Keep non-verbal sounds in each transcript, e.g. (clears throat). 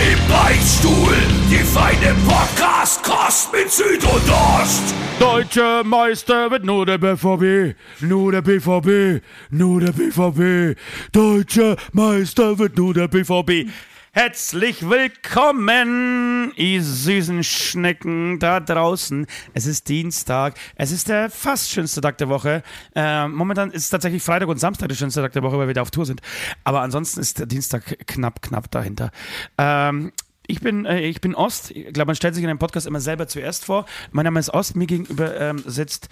Im Beichtstuhl, die feine Podcast-Kost mit Süd und Ost. Deutsche Meister wird nur der BVB, nur der BVB, nur der BVB. Deutsche Meister wird nur der BVB. Herzlich willkommen, ihr süßen Schnecken da draußen. Es ist Dienstag. Es ist der fast schönste Tag der Woche. Äh, momentan ist tatsächlich Freitag und Samstag der schönste Tag der Woche, weil wir da auf Tour sind. Aber ansonsten ist der Dienstag knapp, knapp dahinter. Ähm, ich bin, äh, ich bin Ost. Ich glaube, man stellt sich in einem Podcast immer selber zuerst vor. Mein Name ist Ost. Mir gegenüber ähm, sitzt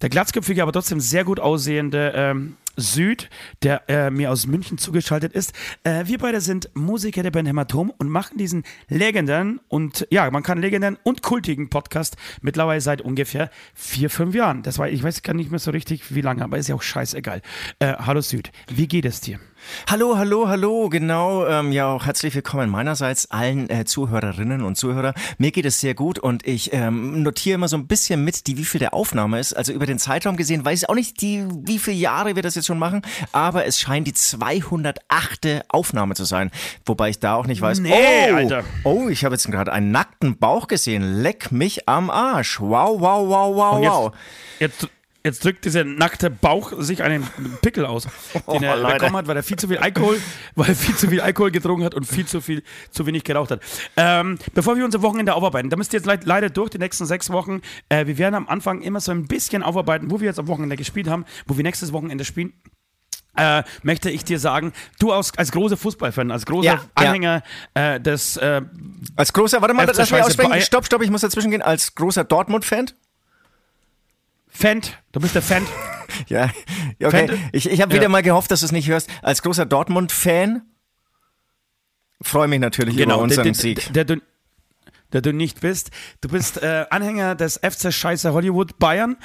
der glatzköpfige, aber trotzdem sehr gut aussehende ähm, Süd, der äh, mir aus München zugeschaltet ist. Äh, wir beide sind Musiker der Band Hämatom und machen diesen legendären und ja, man kann legendären und kultigen Podcast mittlerweile seit ungefähr vier, fünf Jahren. Das war, ich weiß gar nicht mehr so richtig, wie lange, aber ist ja auch scheißegal. Äh, hallo Süd, wie geht es dir? Hallo, hallo, hallo, genau. Ähm, ja, auch herzlich willkommen meinerseits allen äh, Zuhörerinnen und Zuhörer. Mir geht es sehr gut und ich ähm, notiere immer so ein bisschen mit, die wie viel der Aufnahme ist. Also über den Zeitraum gesehen weiß ich auch nicht, die, wie viele Jahre wir das jetzt schon machen, aber es scheint die 208. Aufnahme zu sein. Wobei ich da auch nicht weiß. Nee, oh, Alter. oh, ich habe jetzt gerade einen nackten Bauch gesehen. Leck mich am Arsch. Wow, wow, wow, wow, Und wow. jetzt, jetzt drückt dieser nackte Bauch sich einen Pickel aus, den er Oh, Leute. bekommen hat, weil er viel zu viel Alkohol, weil er viel zu viel Alkohol getrunken hat und viel zu viel zu wenig geraucht hat. Ähm, bevor wir unser Wochenende aufarbeiten, da müsst ihr jetzt leid- leider durch die nächsten sechs Wochen. Äh, wir werden am Anfang immer so ein bisschen aufarbeiten, wo wir jetzt am Wochenende gespielt haben, wo wir nächstes Wochenende spielen. Äh, möchte ich dir sagen, du als, als großer Fußballfan, als großer Ja, ja. Anhänger Äh, des äh, Als großer, warte mal, lass mich aussprechen. Stopp, stopp, ich muss dazwischen gehen. Als großer Dortmund-Fan. Fan, du bist der Fan. (laughs) Ja, okay. Fan- Ich, ich habe Ja. wieder mal gehofft, dass du es nicht hörst. Als großer Dortmund-Fan freue mich natürlich über unseren der, Sieg. Der, der, du, der nicht bist. Du bist äh, Anhänger des FC Scheiße Hollywood Bayern.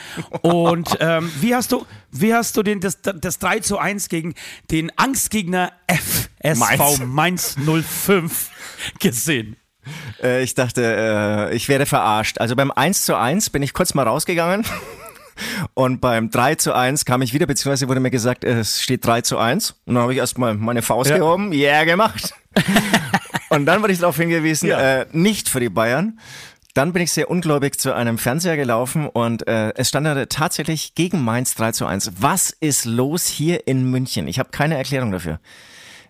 Und (laughs) ähm, wie hast du, wie hast du den, das, das 3 zu 1 gegen den Angstgegner FSV Mainz 05 gesehen? Äh, ich dachte, äh, ich werde verarscht. Also beim 1 zu 1 bin ich kurz mal rausgegangen. Und beim 3 zu 1 kam ich wieder, beziehungsweise wurde mir gesagt, es steht 3 zu 1. Und dann habe ich erstmal meine Faust Ja. gehoben. Yeah, gemacht. (laughs) Und dann wurde ich darauf hingewiesen, Ja. äh, nicht für die Bayern. Dann bin ich sehr ungläubig zu einem Fernseher gelaufen und äh, es stand da tatsächlich gegen Mainz 3 zu 1. Was ist los hier in München? Ich habe keine Erklärung dafür.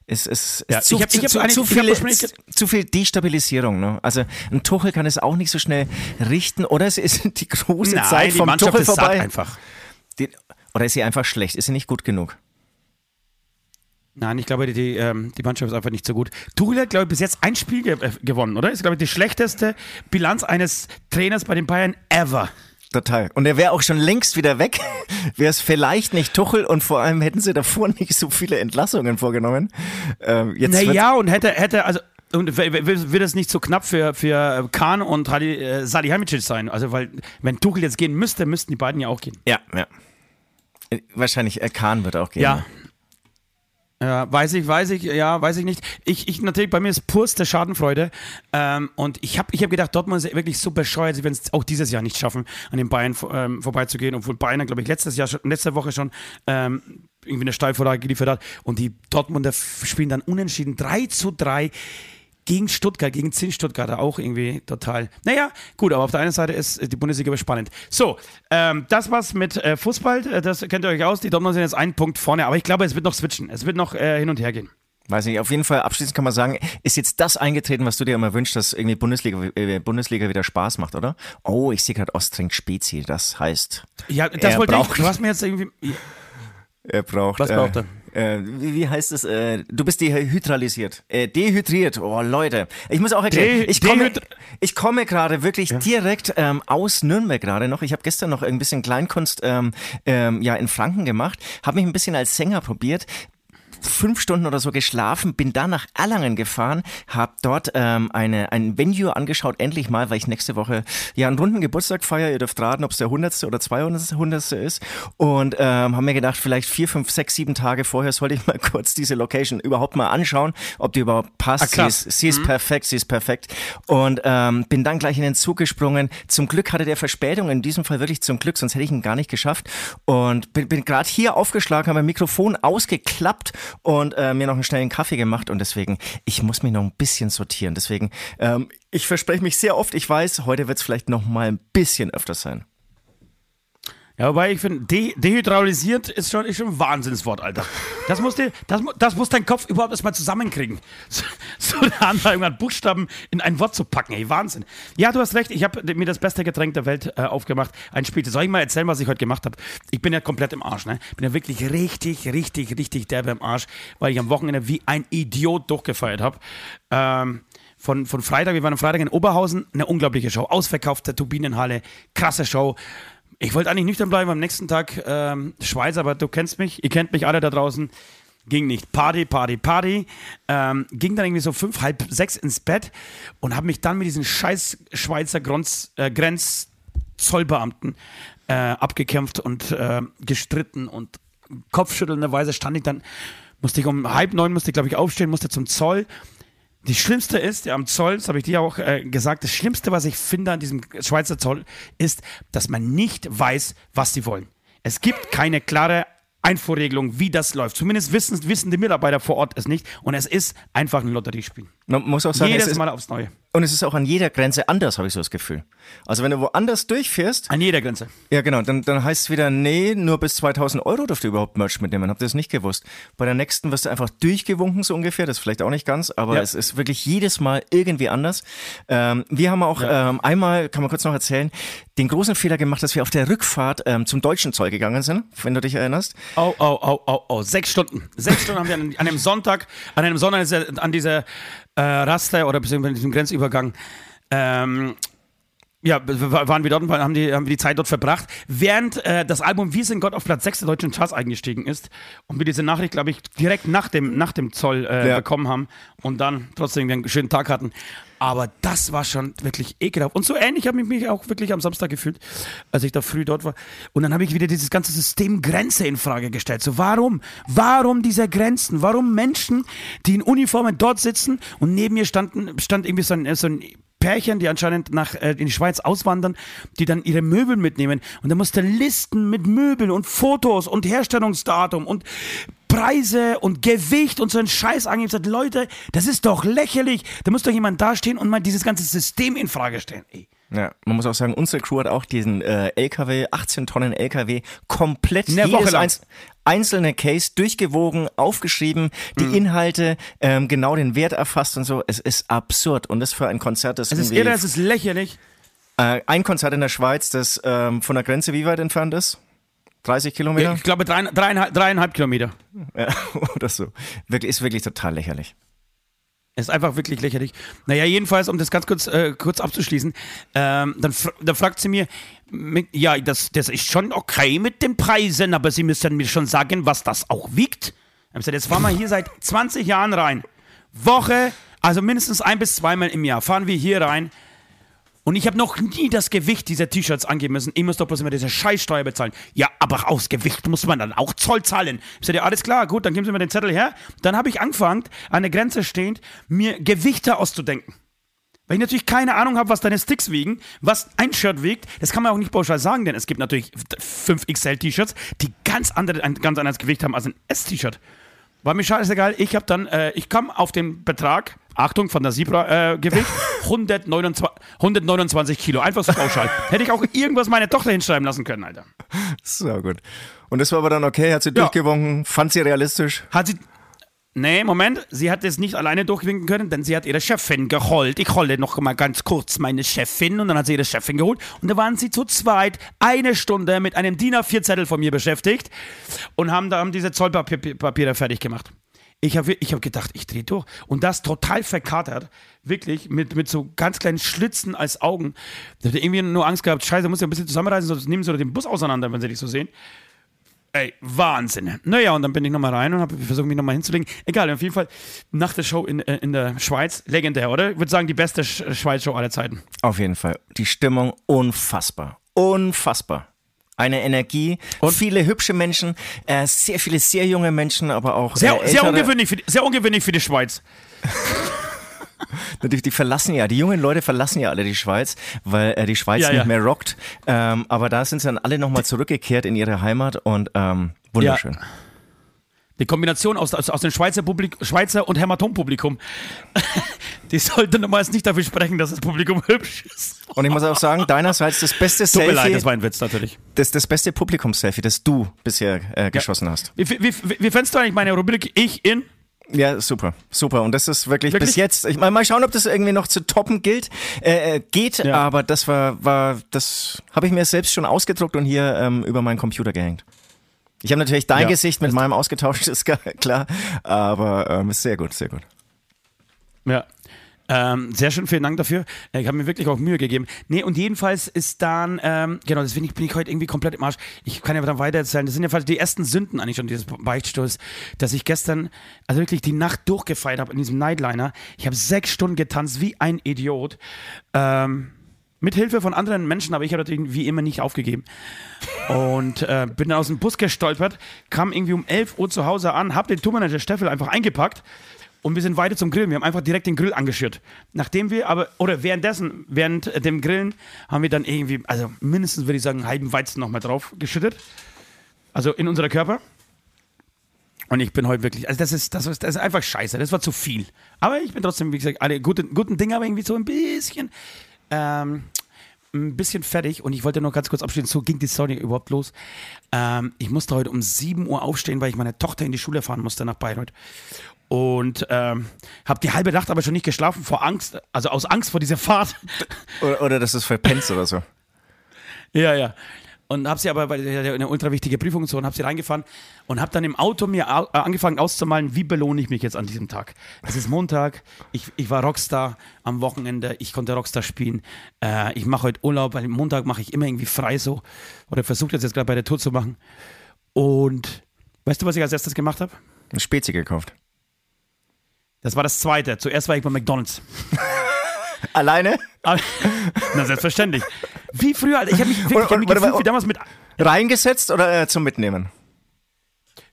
Es ist, es Ja, zu, ich hab- ich zu, hab viel, ursprünglich- zu viel Destabilisierung. Ne? Also ein Tuchel kann es auch nicht so schnell richten. Oder es ist die große Zeit Nein, die vom Mannschaft Tuchel vorbei. einfach. Die, oder ist sie einfach schlecht? Ist sie nicht gut genug? Nein, ich glaube, die, die, ähm, die Mannschaft ist einfach nicht so gut. Tuchel hat, glaube ich, bis jetzt ein Spiel ge äh, gewonnen, oder? Ist, glaube ich, die schlechteste Bilanz eines Trainers bei den Bayern ever. Total. Und er wäre auch schon längst wieder weg. (laughs) Wäre es vielleicht nicht Tuchel und vor allem hätten sie davor (laughs) nicht so viele Entlassungen vorgenommen. Ähm, jetzt Naja, und hätte, hätte, also, und wird es nicht so knapp für, für Kahn und äh, Salihamidzic sein? Also, weil, wenn Tuchel jetzt gehen müsste, müssten die beiden ja auch gehen. Ja, ja. Äh, Wahrscheinlich äh, Kahn wird auch gehen. Ja. Ja, weiß ich, weiß ich, ja, weiß ich nicht. Ich, ich natürlich, bei mir ist purste Schadenfreude. Ähm, und ich habe ich hab gedacht, Dortmund ist wirklich so bescheuert, sie werden es auch dieses Jahr nicht schaffen, an den Bayern ähm, vorbeizugehen, obwohl Bayern, glaube ich, letztes Jahr, letzte Woche schon ähm, irgendwie eine Steilvorlage geliefert hat. Und die Dortmunder spielen dann unentschieden 3 zu 3 gegen Stuttgart, gegen 10 Stuttgarter auch irgendwie total. Naja, gut, aber auf der einen Seite ist äh, die Bundesliga spannend. So, ähm, das war's mit äh, Fußball, äh, das kennt ihr euch aus. Die Dortmunder sind jetzt einen Punkt vorne, aber ich glaube, es wird noch switchen. Es wird noch äh, hin und her gehen. Weiß nicht, auf jeden Fall abschließend kann man sagen, ist jetzt das eingetreten, was du dir immer wünschst, dass irgendwie Bundesliga, äh, Bundesliga wieder Spaß macht, oder? Oh, ich sehe gerade Ostring Spezi, das heißt, Ja, das wollte ich. braucht- Du hast mir jetzt irgendwie. er braucht. Was braucht er? Äh, wie, wie heißt es? Äh, du bist dehydralisiert. Äh, dehydriert. Oh, Leute. Ich muss auch erklären. De- ich komme, ich komme gerade wirklich direkt ähm, aus Nürnberg gerade noch. Ich habe gestern noch ein bisschen Kleinkunst ähm, ähm, ja, in Franken gemacht. Habe mich ein bisschen als Sänger probiert. Fünf Stunden oder so geschlafen, bin dann nach Erlangen gefahren, habe dort ähm, eine, ein Venue angeschaut, endlich mal, weil ich nächste Woche ja einen runden Geburtstag feiere. Ihr dürft raten, ob es der 100. oder 200. ist. Und ähm, haben mir gedacht, vielleicht vier, fünf, sechs, sieben Tage vorher sollte ich (laughs) mal kurz diese Location überhaupt mal anschauen, ob die überhaupt passt. Ah, sie ist, sie ist mhm. perfekt, sie ist perfekt. Und ähm, bin dann gleich in den Zug gesprungen. Zum Glück hatte der Verspätung, in diesem Fall wirklich zum Glück, sonst hätte ich ihn gar nicht geschafft. Und bin, bin gerade hier aufgeschlagen, habe mein Mikrofon ausgeklappt und äh, mir noch einen schnellen Kaffee gemacht. Und deswegen, ich muss mich noch ein bisschen sortieren. Deswegen, ähm, ich verspreche mich sehr oft. Ich weiß, heute wird es vielleicht noch mal ein bisschen öfter sein. Ja, wobei ich finde, de dehydraulisiert ist schon, ist schon ein Wahnsinnswort, Alter. Das muss, die, das, das muss dein Kopf überhaupt erstmal zusammenkriegen. (laughs) So, so eine Anleitung Buchstaben in ein Wort zu packen, ey, Wahnsinn. Ja, du hast recht, ich habe mir das beste Getränk der Welt äh, aufgemacht. Ein Spiel. Soll ich mal erzählen, was ich heute gemacht habe? Ich bin ja komplett im Arsch, ne? Bin ja wirklich richtig, richtig, richtig derbe im Arsch, weil ich am Wochenende wie ein Idiot durchgefeiert habe. Ähm, von, von Freitag, wir waren am Freitag in Oberhausen, eine unglaubliche Show. Ausverkaufte Turbinenhalle, krasse Show. Ich wollte eigentlich nüchtern bleiben am nächsten Tag ähm, Schweiz, aber du kennst mich, ihr kennt mich alle da draußen. Ging nicht. Party, Party, Party. Ähm, ging dann irgendwie so fünf, halb sechs ins Bett und habe mich dann mit diesen scheiß Schweizer Grenz, äh, Grenzzollbeamten äh, abgekämpft und äh, gestritten und kopfschüttelnderweise stand ich dann, musste ich um halb neun, musste ich glaube ich aufstehen, musste zum Zoll die Schlimmste ist, ja, am Zoll, das habe ich dir auch äh, gesagt, das Schlimmste, was ich finde an diesem Schweizer Zoll, ist, dass man nicht weiß, was sie wollen. Es gibt keine klare Einfuhrregelung, wie das läuft. Zumindest wissen, wissen die Mitarbeiter vor Ort es nicht. Und es ist einfach ein Lotteriespiel. Man muss auch sagen, jedes Mal aufs Neue. Und es ist auch an jeder Grenze anders, habe ich so das Gefühl. Also wenn du woanders durchfährst. An jeder Grenze. Ja, genau. Dann, dann heißt es wieder, nee, nur bis 2000 Euro dürft ihr überhaupt Merch mitnehmen. Habt ihr das nicht gewusst? Bei der nächsten wirst du einfach durchgewunken, so ungefähr. Das ist vielleicht auch nicht ganz, aber ja. es ist wirklich jedes Mal irgendwie anders. Ähm, wir haben auch ja. ähm, einmal, kann man kurz noch erzählen, den großen Fehler gemacht, dass wir auf der Rückfahrt ähm, zum deutschen Zoll gegangen sind, wenn du dich erinnerst. Oh, oh, oh, oh, oh. Sechs Stunden. Sechs Stunden haben wir an, an einem Sonntag, an einem Sonntag an dieser äh, Raster oder beziehungsweise diesem Grenzübergang ähm, ja, waren wir dort und haben die, haben wir die Zeit dort verbracht, während äh, das Album Wir sind Gott auf Platz 6 der deutschen Charts eingestiegen ist und wir diese Nachricht, glaube ich, direkt nach dem, nach dem Zoll äh, ja. bekommen haben und dann trotzdem einen schönen Tag hatten. Aber das war schon wirklich ekelhaft. Und so ähnlich habe ich mich auch wirklich am Samstag gefühlt, als ich da früh dort war. Und dann habe ich wieder dieses ganze System Grenze in Frage gestellt. So, warum? Warum diese Grenzen? Warum Menschen, die in Uniformen dort sitzen und neben mir standen, stand irgendwie so ein, so ein Pärchen, die anscheinend nach äh, in die Schweiz auswandern, die dann ihre Möbel mitnehmen. Und da musste Listen mit Möbeln und Fotos und Herstellungsdatum und Preise und Gewicht und so ein Scheiß angeben. Sagt, Leute, das ist doch lächerlich. Da muss doch jemand dastehen und mal dieses ganze System in Frage stellen. Ey. Ja, man muss auch sagen, unsere Crew hat auch diesen äh, LKW, 18 Tonnen LKW, komplett Eine jedes einz einzelne Case durchgewogen, aufgeschrieben, die mhm. Inhalte, ähm, genau den Wert erfasst und so. Es ist absurd und das für ein Konzert, das Es ist irre, es ist lächerlich. Äh, ein Konzert in der Schweiz, das ähm, von der Grenze wie weit entfernt ist? 30 Kilometer? Ich glaube dreieinhalb, dreieinhalb Kilometer. (laughs) Ja, oder so. Wirklich, ist wirklich total lächerlich. Ist einfach wirklich lächerlich. Naja, jedenfalls, um das ganz kurz, äh, kurz abzuschließen, ähm, dann, dann fragt sie mir, ja, das, das ist schon okay mit den Preisen, aber Sie müssen mir schon sagen, was das auch wiegt. Ich gesagt, jetzt fahren wir hier seit 20 Jahren rein. Woche, also mindestens ein bis zweimal im Jahr fahren wir hier rein und ich habe noch nie das Gewicht dieser T-Shirts angeben müssen. Ich muss doch bloß immer diese Scheißsteuer bezahlen. Ja, aber aus Gewicht muss man dann auch Zoll zahlen. Ich sage, ja, alles klar, gut, dann geben Sie mir den Zettel her. Dann habe ich angefangen, an der Grenze stehend, mir Gewichte auszudenken. Weil ich natürlich keine Ahnung habe, was deine Sticks wiegen, was ein Shirt wiegt. Das kann man auch nicht pauschal sagen, denn es gibt natürlich 5 XL-T-Shirts, die ganz, andere, ein ganz anderes Gewicht haben als ein S-T-Shirt. War mir scheißegal. Ich habe dann, äh, ich kam auf den Betrag, Achtung, von der Zebra-Gewicht, äh, 129, 129 (laughs) Kilo. Einfach so pauschal. (laughs) Hätte ich auch irgendwas meine Tochter hinschreiben lassen können, Alter. So gut. Und das war aber dann okay, hat sie ja. durchgewunken, fand sie realistisch? Hat sie, Nee, Moment, sie hat es nicht alleine durchwinken können, denn sie hat ihre Chefin geholt. Ich holte noch mal ganz kurz meine Chefin und dann hat sie ihre Chefin geholt und da waren sie zu zweit eine Stunde mit einem DIN A4-Zettel von mir beschäftigt und haben da diese Zollpapiere fertig gemacht. Ich habe ich hab gedacht, ich drehe durch. Und das total verkatert. Wirklich, mit, mit so ganz kleinen Schlitzen als Augen. Ich hatte irgendwie nur Angst gehabt, scheiße, muss ich ein bisschen zusammenreißen, sonst nehmen sie den Bus auseinander, wenn sie dich so sehen. Ey, Wahnsinn. Naja, und dann bin ich nochmal rein und habe versucht, mich nochmal hinzulegen. Egal, auf jeden Fall nach der Show in, äh, in der Schweiz, legendär, oder? Ich würde sagen, die beste Schweiz-Show aller Zeiten. Auf jeden Fall. Die Stimmung unfassbar. Unfassbar. Eine Energie, und viele hübsche Menschen, äh, sehr viele sehr junge Menschen, aber auch sehr, äh, sehr ungewöhnlich, für die, sehr ungewöhnlich für die Schweiz. (laughs) (laughs) Die, die, verlassen ja, die jungen Leute verlassen ja alle die Schweiz, weil äh, die Schweiz ja, nicht ja. mehr rockt. Ähm, aber da sind sie dann alle nochmal zurückgekehrt in ihre Heimat und ähm, wunderschön. Ja. Die Kombination aus, aus, aus dem Schweizer, Publik, Schweizer und Hämatom-Publikum, (laughs) die sollte normalerweise nicht dafür sprechen, dass das Publikum (laughs) hübsch ist. Und ich muss auch sagen, deinerseits das beste Selfie. Tut mir leid, das war ein Witz natürlich. Das, das beste Publikums-Selfie, das du bisher äh, geschossen ja. hast. Wie, wie, wie, wie fändest du eigentlich meine Rubrik Ich in? Ja, super, super. Und das ist wirklich, wirklich? bis jetzt. Ich mal, mal schauen, ob das irgendwie noch zu toppen gilt, äh, äh, geht. Ja. Aber das war, war, das habe ich mir selbst schon ausgedruckt und hier ähm, über meinen Computer gehängt. Ich habe natürlich dein ja, Gesicht mit meinem ausgetauscht, (laughs) ist klar. Aber ähm, ist sehr gut, sehr gut. Ja, ähm, sehr schön, vielen Dank dafür. Äh, ich habe mir wirklich auch Mühe gegeben. Nee, und jedenfalls ist dann, ähm, genau, deswegen bin ich heute irgendwie komplett im Arsch. Ich kann ja dann weiter erzählen. Das sind ja die ersten Sünden eigentlich schon dieses Beichtstoß, dass ich gestern, also wirklich die Nacht durchgefeiert habe in diesem Nightliner. Ich habe sechs Stunden getanzt wie ein Idiot. Ähm, mit Hilfe von anderen Menschen, aber ich habe natürlich wie immer nicht aufgegeben. Und äh, bin dann aus dem Bus gestolpert, kam irgendwie um 11 Uhr zu Hause an, habe den Tourmanager Steffel einfach eingepackt und wir sind weiter zum Grillen. Wir haben einfach direkt den Grill angeschürt. Nachdem wir aber, oder währenddessen, während dem Grillen, haben wir dann irgendwie, also mindestens würde ich sagen, einen halben Weizen nochmal drauf geschüttet. Also in unserer Körper. Und ich bin heute wirklich, also das ist, das ist, das ist einfach scheiße. Das war zu viel. Aber ich bin trotzdem, wie gesagt, alle guten, guten Dinge, aber irgendwie so ein bisschen, ähm, ein bisschen fertig und ich wollte noch ganz kurz abschließen, so ging die Story überhaupt los. Ähm, ich musste heute um 7 Uhr aufstehen, weil ich meine Tochter in die Schule fahren musste nach Bayreuth und ähm, habe die halbe Nacht aber schon nicht geschlafen vor Angst, also aus Angst vor dieser Fahrt. Oder, oder dass du es verpennst oder so. (laughs) Ja, ja. Und habe sie aber bei eine ultra wichtige Prüfung und so und habe sie reingefahren und habe dann im Auto mir äh, angefangen auszumalen, wie belohne ich mich jetzt an diesem Tag. Es ist Montag, ich, ich war Rockstar am Wochenende, ich konnte Rockstar spielen. Äh, ich mache heute Urlaub, weil Montag mache ich immer irgendwie frei so oder versuche das jetzt gerade bei der Tour zu machen. Und weißt du, was ich als erstes gemacht habe? Eine Spezi gekauft. Das war das zweite. Zuerst war ich bei McDonalds. (laughs) Alleine? (laughs) Na, selbstverständlich. Wie früher, Alter. Ich habe mich, wirklich, ich hab mich gefühlt, wie damals mit. Reingesetzt oder äh, zum Mitnehmen?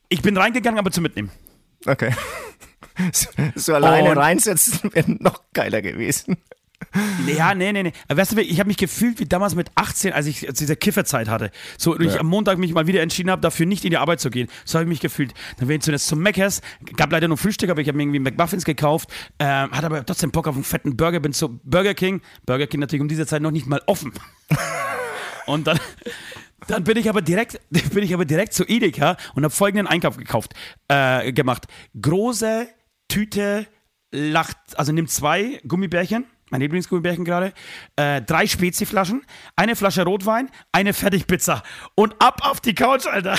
Ich bin reingegangen, aber zum Mitnehmen. Okay. (laughs) So, so alleine Und reinsetzen wäre noch geiler gewesen. Ja, nee, nee, nee. Weißt du, ich habe mich gefühlt wie damals mit 18, als ich diese Kifferzeit hatte. So, ja. ich am Montag mich mal wieder entschieden habe, dafür nicht in die Arbeit zu gehen. So habe ich mich gefühlt. Dann bin ich zuerst zum Meckers, gab leider nur Frühstück, aber ich habe mir irgendwie McMuffins gekauft, äh, hatte aber trotzdem Bock auf einen fetten Burger, bin zu Burger King. Burger King natürlich um diese Zeit noch nicht mal offen. (laughs) Und dann, dann bin ich aber direkt, (laughs) bin ich aber direkt zu Edeka und habe folgenden Einkauf gekauft, äh, gemacht. Große Tüte Lacht, also nimm zwei Gummibärchen mein Lieblingsgummibärchen gerade, äh, drei Speziflaschen, eine Flasche Rotwein, eine Fertigpizza und ab auf die Couch, Alter.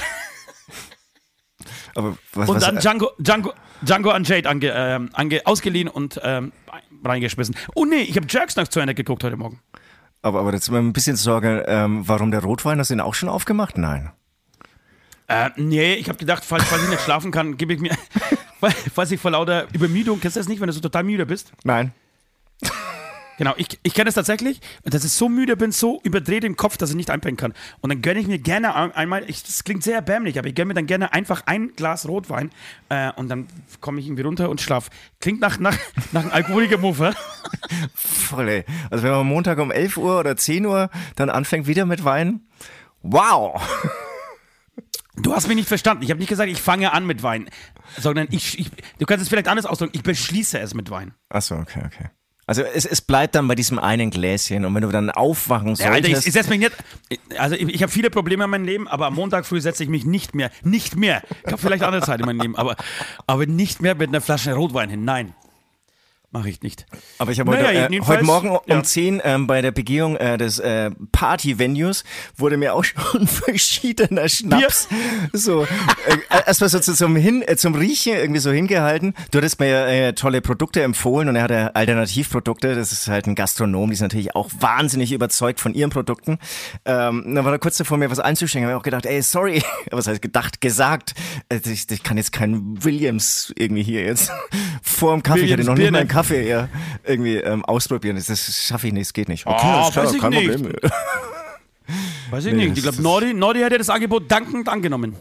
Aber was, und was, dann Django, Django, Django Unchained ange, äh, ange, ausgeliehen und ähm, reingeschmissen. Oh nee, ich habe Jerks noch zu Ende geguckt heute Morgen. Aber, aber jetzt mal ein bisschen Sorge, ähm, warum der Rotwein, hast du ihn auch schon aufgemacht? Nein. Äh, nee, ich habe gedacht, falls, falls ich nicht schlafen kann, gebe ich mir, (laughs) falls ich vor lauter Übermüdung, kennst du das nicht, wenn du so total müde bist? Nein. Genau, ich, ich kenne es tatsächlich, dass ich so müde bin, so überdreht im Kopf, dass ich nicht einpennen kann. Und dann gönne ich mir gerne einmal, ich, das klingt sehr erbärmlich, aber ich gönne mir dann gerne einfach ein Glas Rotwein äh, und dann komme ich irgendwie runter und schlaf. Klingt nach, nach, nach einem Alkoholiker-Muffe. Voll, ey. Also wenn man Montag um 11 Uhr oder 10 Uhr dann anfängt wieder mit Wein, wow! Du hast mich nicht verstanden. Ich habe nicht gesagt, ich fange an mit Wein, sondern ich, ich, du kannst es vielleicht anders ausdrücken, ich beschließe es mit Wein. Achso, okay, okay. Also es, es bleibt dann bei diesem einen Gläschen und wenn du dann aufwachen solltest... Ja, Alter, ich, ich setze mich nicht... Also ich, ich habe viele Probleme in meinem Leben, aber am Montag früh setze ich mich nicht mehr, nicht mehr, ich habe vielleicht andere Zeit in meinem Leben, aber, aber nicht mehr mit einer Flasche Rotwein hin, nein. Mache ich nicht. Aber ich habe heute, Naja, äh, heute Morgen um ja. 10 ähm, bei der Begehung äh, des äh, Party-Venues wurde mir auch (laughs) schon verschiedener Schnaps so äh, erstmal so zu- zum hin äh, zum Riechen irgendwie so hingehalten. Du hattest mir äh, tolle Produkte empfohlen und er hatte Alternativprodukte. Das ist halt ein Gastronom, die ist natürlich auch wahnsinnig überzeugt von ihren Produkten. Ähm, dann war er kurz davor, mir was einzuschenken. Habe ich auch gedacht, ey, sorry, (laughs) was heißt gedacht, gesagt. Äh, Ich, ich kann jetzt keinen Williams irgendwie hier jetzt (laughs) vor dem Kaffee. ich hatte Williams noch nicht mal einen Birne. Kaffee ja, irgendwie ähm, ausprobieren. Das, das schaffe ich nicht, es geht nicht. Okay, Ah, klar, weiß ich kein nicht. Problem. (laughs) Weiß ich Nee, nicht. das- Ich glaube, das- Nordi, Nordi hätte das Angebot dankend angenommen.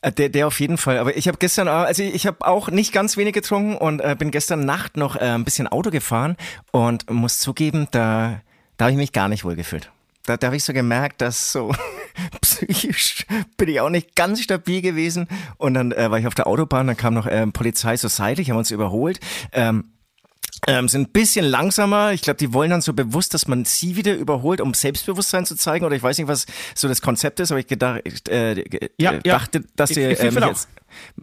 Äh, Der, der auf jeden Fall. Aber ich habe gestern, auch- also ich habe auch nicht ganz wenig getrunken und äh, bin gestern Nacht noch äh, ein bisschen Auto gefahren und muss zugeben, da, da habe ich mich gar nicht wohl gefühlt. Da, da habe ich so gemerkt, dass so (laughs) psychisch bin ich auch nicht ganz stabil gewesen. Und dann äh, war ich auf der Autobahn, dann kam noch ähm, Polizei so seitlich, haben uns überholt. Ähm, ähm, sind ein bisschen langsamer. Ich glaube, die wollen dann so bewusst, dass man sie wieder überholt, um Selbstbewusstsein zu zeigen. Oder ich weiß nicht, was so das Konzept ist, aber ich gedacht, äh, ge- Ja, äh, ja. dachte, dass sie äh, auch. jetzt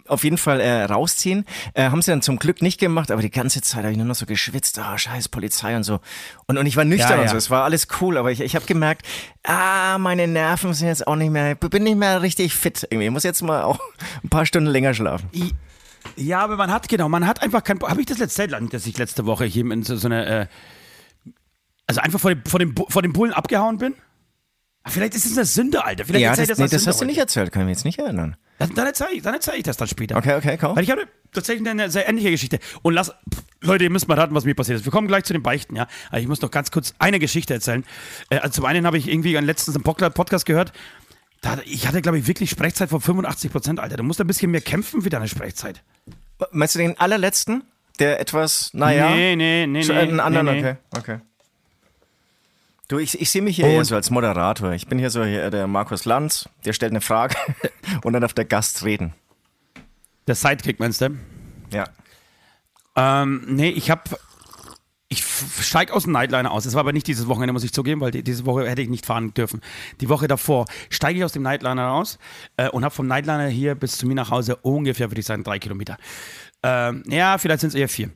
auf jeden Fall äh, rausziehen. Äh, haben sie dann zum Glück nicht gemacht, aber die ganze Zeit habe ich nur noch so geschwitzt, ah, scheiß Polizei und so. Und, und ich war nüchtern Ja, und ja. so, es war alles cool, aber ich, ich habe gemerkt, ah, meine Nerven sind jetzt auch nicht mehr, bin nicht mehr richtig fit irgendwie. Ich muss jetzt mal auch ein paar Stunden länger schlafen. Ja, aber man hat, genau, man hat einfach kein. Habe ich das letzte Land, dass ich letzte Woche hier in so, so eine. Äh, also einfach vor dem, vor, dem, vor dem Bullen abgehauen bin? Ah, Vielleicht ist es eine Sünde, Alter. Vielleicht Ja, das, ich nee, als das Sünde hast du heute. nicht erzählt, kann ich mich jetzt nicht erinnern. Dann, dann erzähle ich, dann erzähl ich das dann später. Okay, okay, komm. Weil ich habe tatsächlich eine sehr ähnliche Geschichte. Und lass, pff, Leute, ihr müsst mal raten, was mir passiert ist. Wir kommen gleich zu den Beichten, ja. Aber ich muss noch ganz kurz eine Geschichte erzählen. Äh, also zum einen habe ich irgendwie letztens einen Pod- Podcast gehört. Da, ich hatte, glaube ich, wirklich Sprechzeit von 85 Prozent, Alter. Du musst ein bisschen mehr kämpfen für deine Sprechzeit. Meinst du den allerletzten? Der etwas, naja. Nee, nee, nee, Schon nee. einen anderen, nee, nee. okay. okay. Du, ich, ich sehe mich hier eher so als Moderator. Ich bin hier so hier der Markus Lanz, der stellt eine Frage (laughs) und dann darf der Gast reden. Der Sidekick, meinst du? Ja. Ähm, nee, ich habe. Ich steige aus dem Nightliner aus. Das war aber nicht dieses Wochenende, muss ich zugeben, weil die, diese Woche hätte ich nicht fahren dürfen. Die Woche davor steige ich aus dem Nightliner raus äh, und habe vom Nightliner hier bis zu mir nach Hause ungefähr, würde ich sagen, drei Kilometer. Ähm, ja, vielleicht sind es eher vier.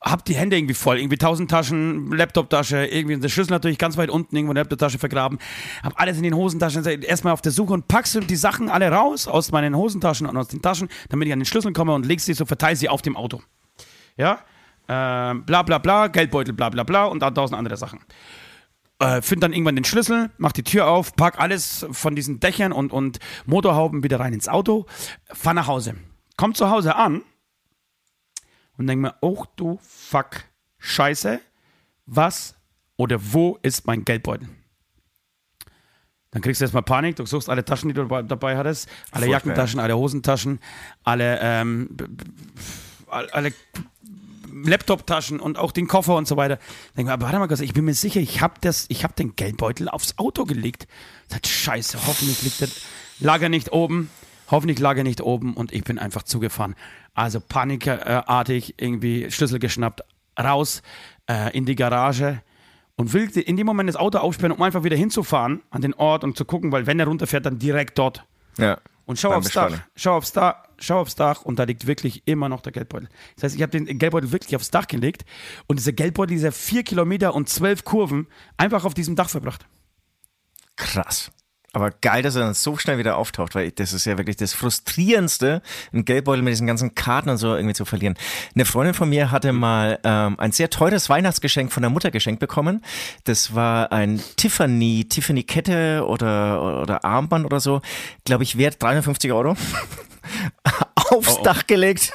Hab die Hände irgendwie voll, irgendwie tausend Taschen, Laptoptasche, irgendwie der Schlüssel natürlich ganz weit unten irgendwo in der Laptoptasche vergraben. Hab alles in den Hosentaschen, erstmal auf der Suche und packst die Sachen alle raus aus meinen Hosentaschen und aus den Taschen, damit ich an den Schlüssel komme und leg sie so, verteile sie auf dem Auto. Ja, ähm, bla bla bla, Geldbeutel, bla bla bla und dann tausend andere Sachen. Äh, find dann irgendwann den Schlüssel, mach die Tür auf, pack alles von diesen Dächern und, und Motorhauben wieder rein ins Auto, fahr nach Hause. Komm zu Hause an und denk mir, oh du fuck, scheiße, was oder wo ist mein Geldbeutel? Dann kriegst du erstmal Panik, du suchst alle Taschen, die du dabei- hattest, alle Furchtbar, Jackentaschen, alle Hosentaschen, alle, ähm, alle Laptoptaschen und auch den Koffer und so weiter. Denk aber warte mal, kurz, ich bin mir sicher, ich habe das, habe den Geldbeutel aufs Auto gelegt. Sag, Scheiße, hoffentlich liegt der lag er nicht oben. Hoffentlich lag er nicht oben und ich bin einfach zugefahren. Also panikartig irgendwie Schlüssel geschnappt, raus äh, in die Garage und will in dem Moment das Auto aufsperren, um einfach wieder hinzufahren an den Ort und zu gucken, weil wenn er runterfährt, dann direkt dort. Ja. Und schau aufs Dach, schau aufs Dach, schau aufs Dach und da liegt wirklich immer noch der Geldbeutel. Das heißt, ich habe den Geldbeutel wirklich aufs Dach gelegt und dieser Geldbeutel, dieser vier Kilometer und zwölf Kurven einfach auf diesem Dach verbracht. Krass. Aber geil, dass er dann so schnell wieder auftaucht, weil das ist ja wirklich das Frustrierendste, einen Geldbeutel mit diesen ganzen Karten und so irgendwie zu verlieren. Eine Freundin von mir hatte mal ähm, ein sehr teures Weihnachtsgeschenk von der Mutter geschenkt bekommen. Das war ein Tiffany, Tiffany Kette oder, oder Armband oder so. Glaube ich, wert 350 Euro. (laughs) Aufs Oh, oh. Dach gelegt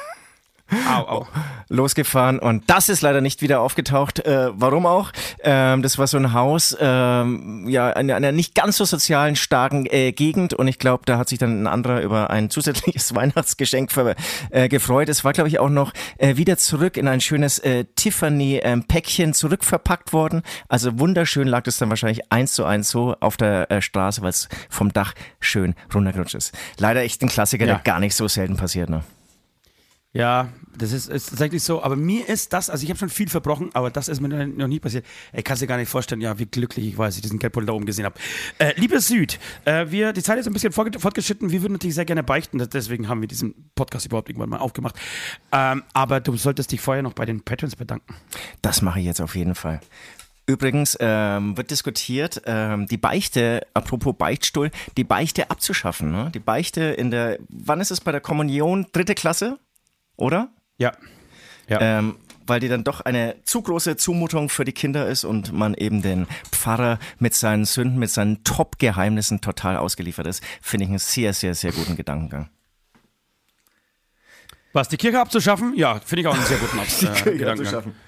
Au, au. losgefahren und das ist leider nicht wieder aufgetaucht. Äh, warum auch? Ähm, das war so ein Haus, ähm, ja, in einer nicht ganz so sozialen, starken äh, Gegend und ich glaube, da hat sich dann ein anderer über ein zusätzliches (laughs) Weihnachtsgeschenk ver äh, gefreut. Es war, glaube ich, auch noch äh, wieder zurück in ein schönes äh, Tiffany-Päckchen zurückverpackt worden. Also wunderschön lag das dann wahrscheinlich eins zu eins so auf der äh, Straße, weil es vom Dach schön runtergerutscht ist. Leider echt ein Klassiker, Ja. der gar nicht so selten passiert. Ne? Ja, das ist, ist tatsächlich so. Aber mir ist das, also ich habe schon viel verbrochen, aber das ist mir noch nie passiert. Ich kann dir gar nicht vorstellen, ja, wie glücklich ich war, als ich diesen Geldbeutel da oben gesehen habe. Äh, liebe Süd, äh, wir, die Zeit ist ein bisschen fortgeschritten. Wir würden natürlich sehr gerne beichten. Deswegen haben wir diesen Podcast überhaupt irgendwann mal aufgemacht. Ähm, aber du solltest dich vorher noch bei den Patrons bedanken. Das mache ich jetzt auf jeden Fall. Übrigens ähm, wird diskutiert, ähm, die Beichte, apropos Beichtstuhl, die Beichte abzuschaffen. Ne? Die Beichte in der, wann ist es bei der Kommunion? Dritte Klasse? Oder? Ja. ja. Ähm, weil die dann doch eine zu große Zumutung für die Kinder ist und man eben den Pfarrer mit seinen Sünden, mit seinen Top-Geheimnissen total ausgeliefert ist, finde ich einen sehr, sehr, sehr guten Gedankengang. Was, die Kirche abzuschaffen? Ja, finde ich auch einen sehr guten (laughs) Ab die Kirche Gedankengang. Abzuschaffen.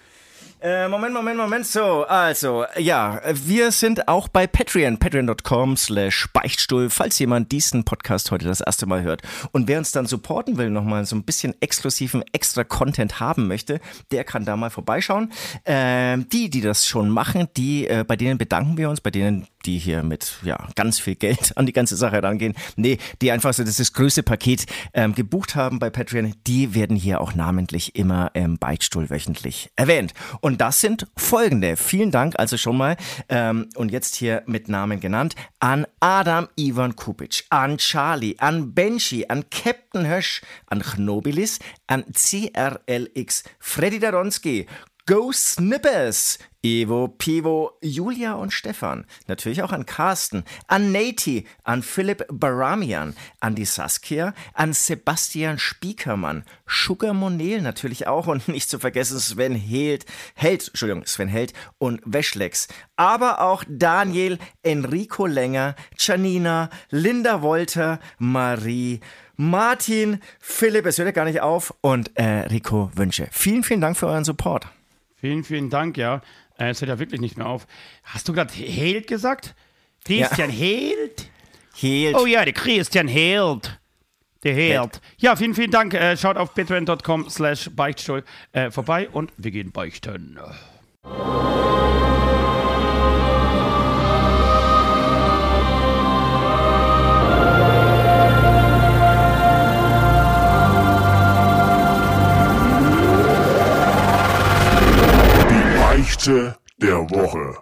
Äh, Moment, Moment, Moment. So, also, ja, wir sind auch bei Patreon, patreon.com slash Beichtstuhl, falls jemand diesen Podcast heute das erste Mal hört. Und wer uns dann supporten will, nochmal so ein bisschen exklusiven extra Content haben möchte, der kann da mal vorbeischauen. Äh, die, die das schon machen, die, äh, bei denen bedanken wir uns, bei denen die hier mit ja, ganz viel Geld an die ganze Sache rangehen. Nee, die einfach so das, das größte Paket ähm, gebucht haben bei Patreon, die werden hier auch namentlich immer im Beichtstuhl wöchentlich erwähnt. Und das sind folgende. Vielen Dank also schon mal ähm, und jetzt hier mit Namen genannt an Adam Ivan Kupic, an Charlie, an Benji, an Captain Hösch, an Chnobilis, an CRLX, Freddy Daronski, Go Snippers, Evo, Pivo, Julia und Stefan. Natürlich auch an Carsten, an Nati, an Philipp Baramian, an die Saskia, an Sebastian Spiekermann, Sugar Monel natürlich auch und (laughs) nicht zu vergessen Sven Held, Held, Entschuldigung, Sven Held und Weschlex. Aber auch Daniel, Enrico Länger, Janina, Linda Wolter, Marie, Martin, Philipp, es hört ja gar nicht auf und äh, Rico Wünsche. Vielen, vielen Dank für euren Support. Vielen, vielen Dank, ja. Äh, es hört ja wirklich nicht mehr auf. Hast du gerade Held gesagt? Christian ja. Held? Held. Oh ja, der Christian Held. Der Held. Ja, vielen, vielen Dank. Äh, schaut auf patreon.com slash beichtstuhl äh, vorbei und wir gehen beichten. Beichte der Woche.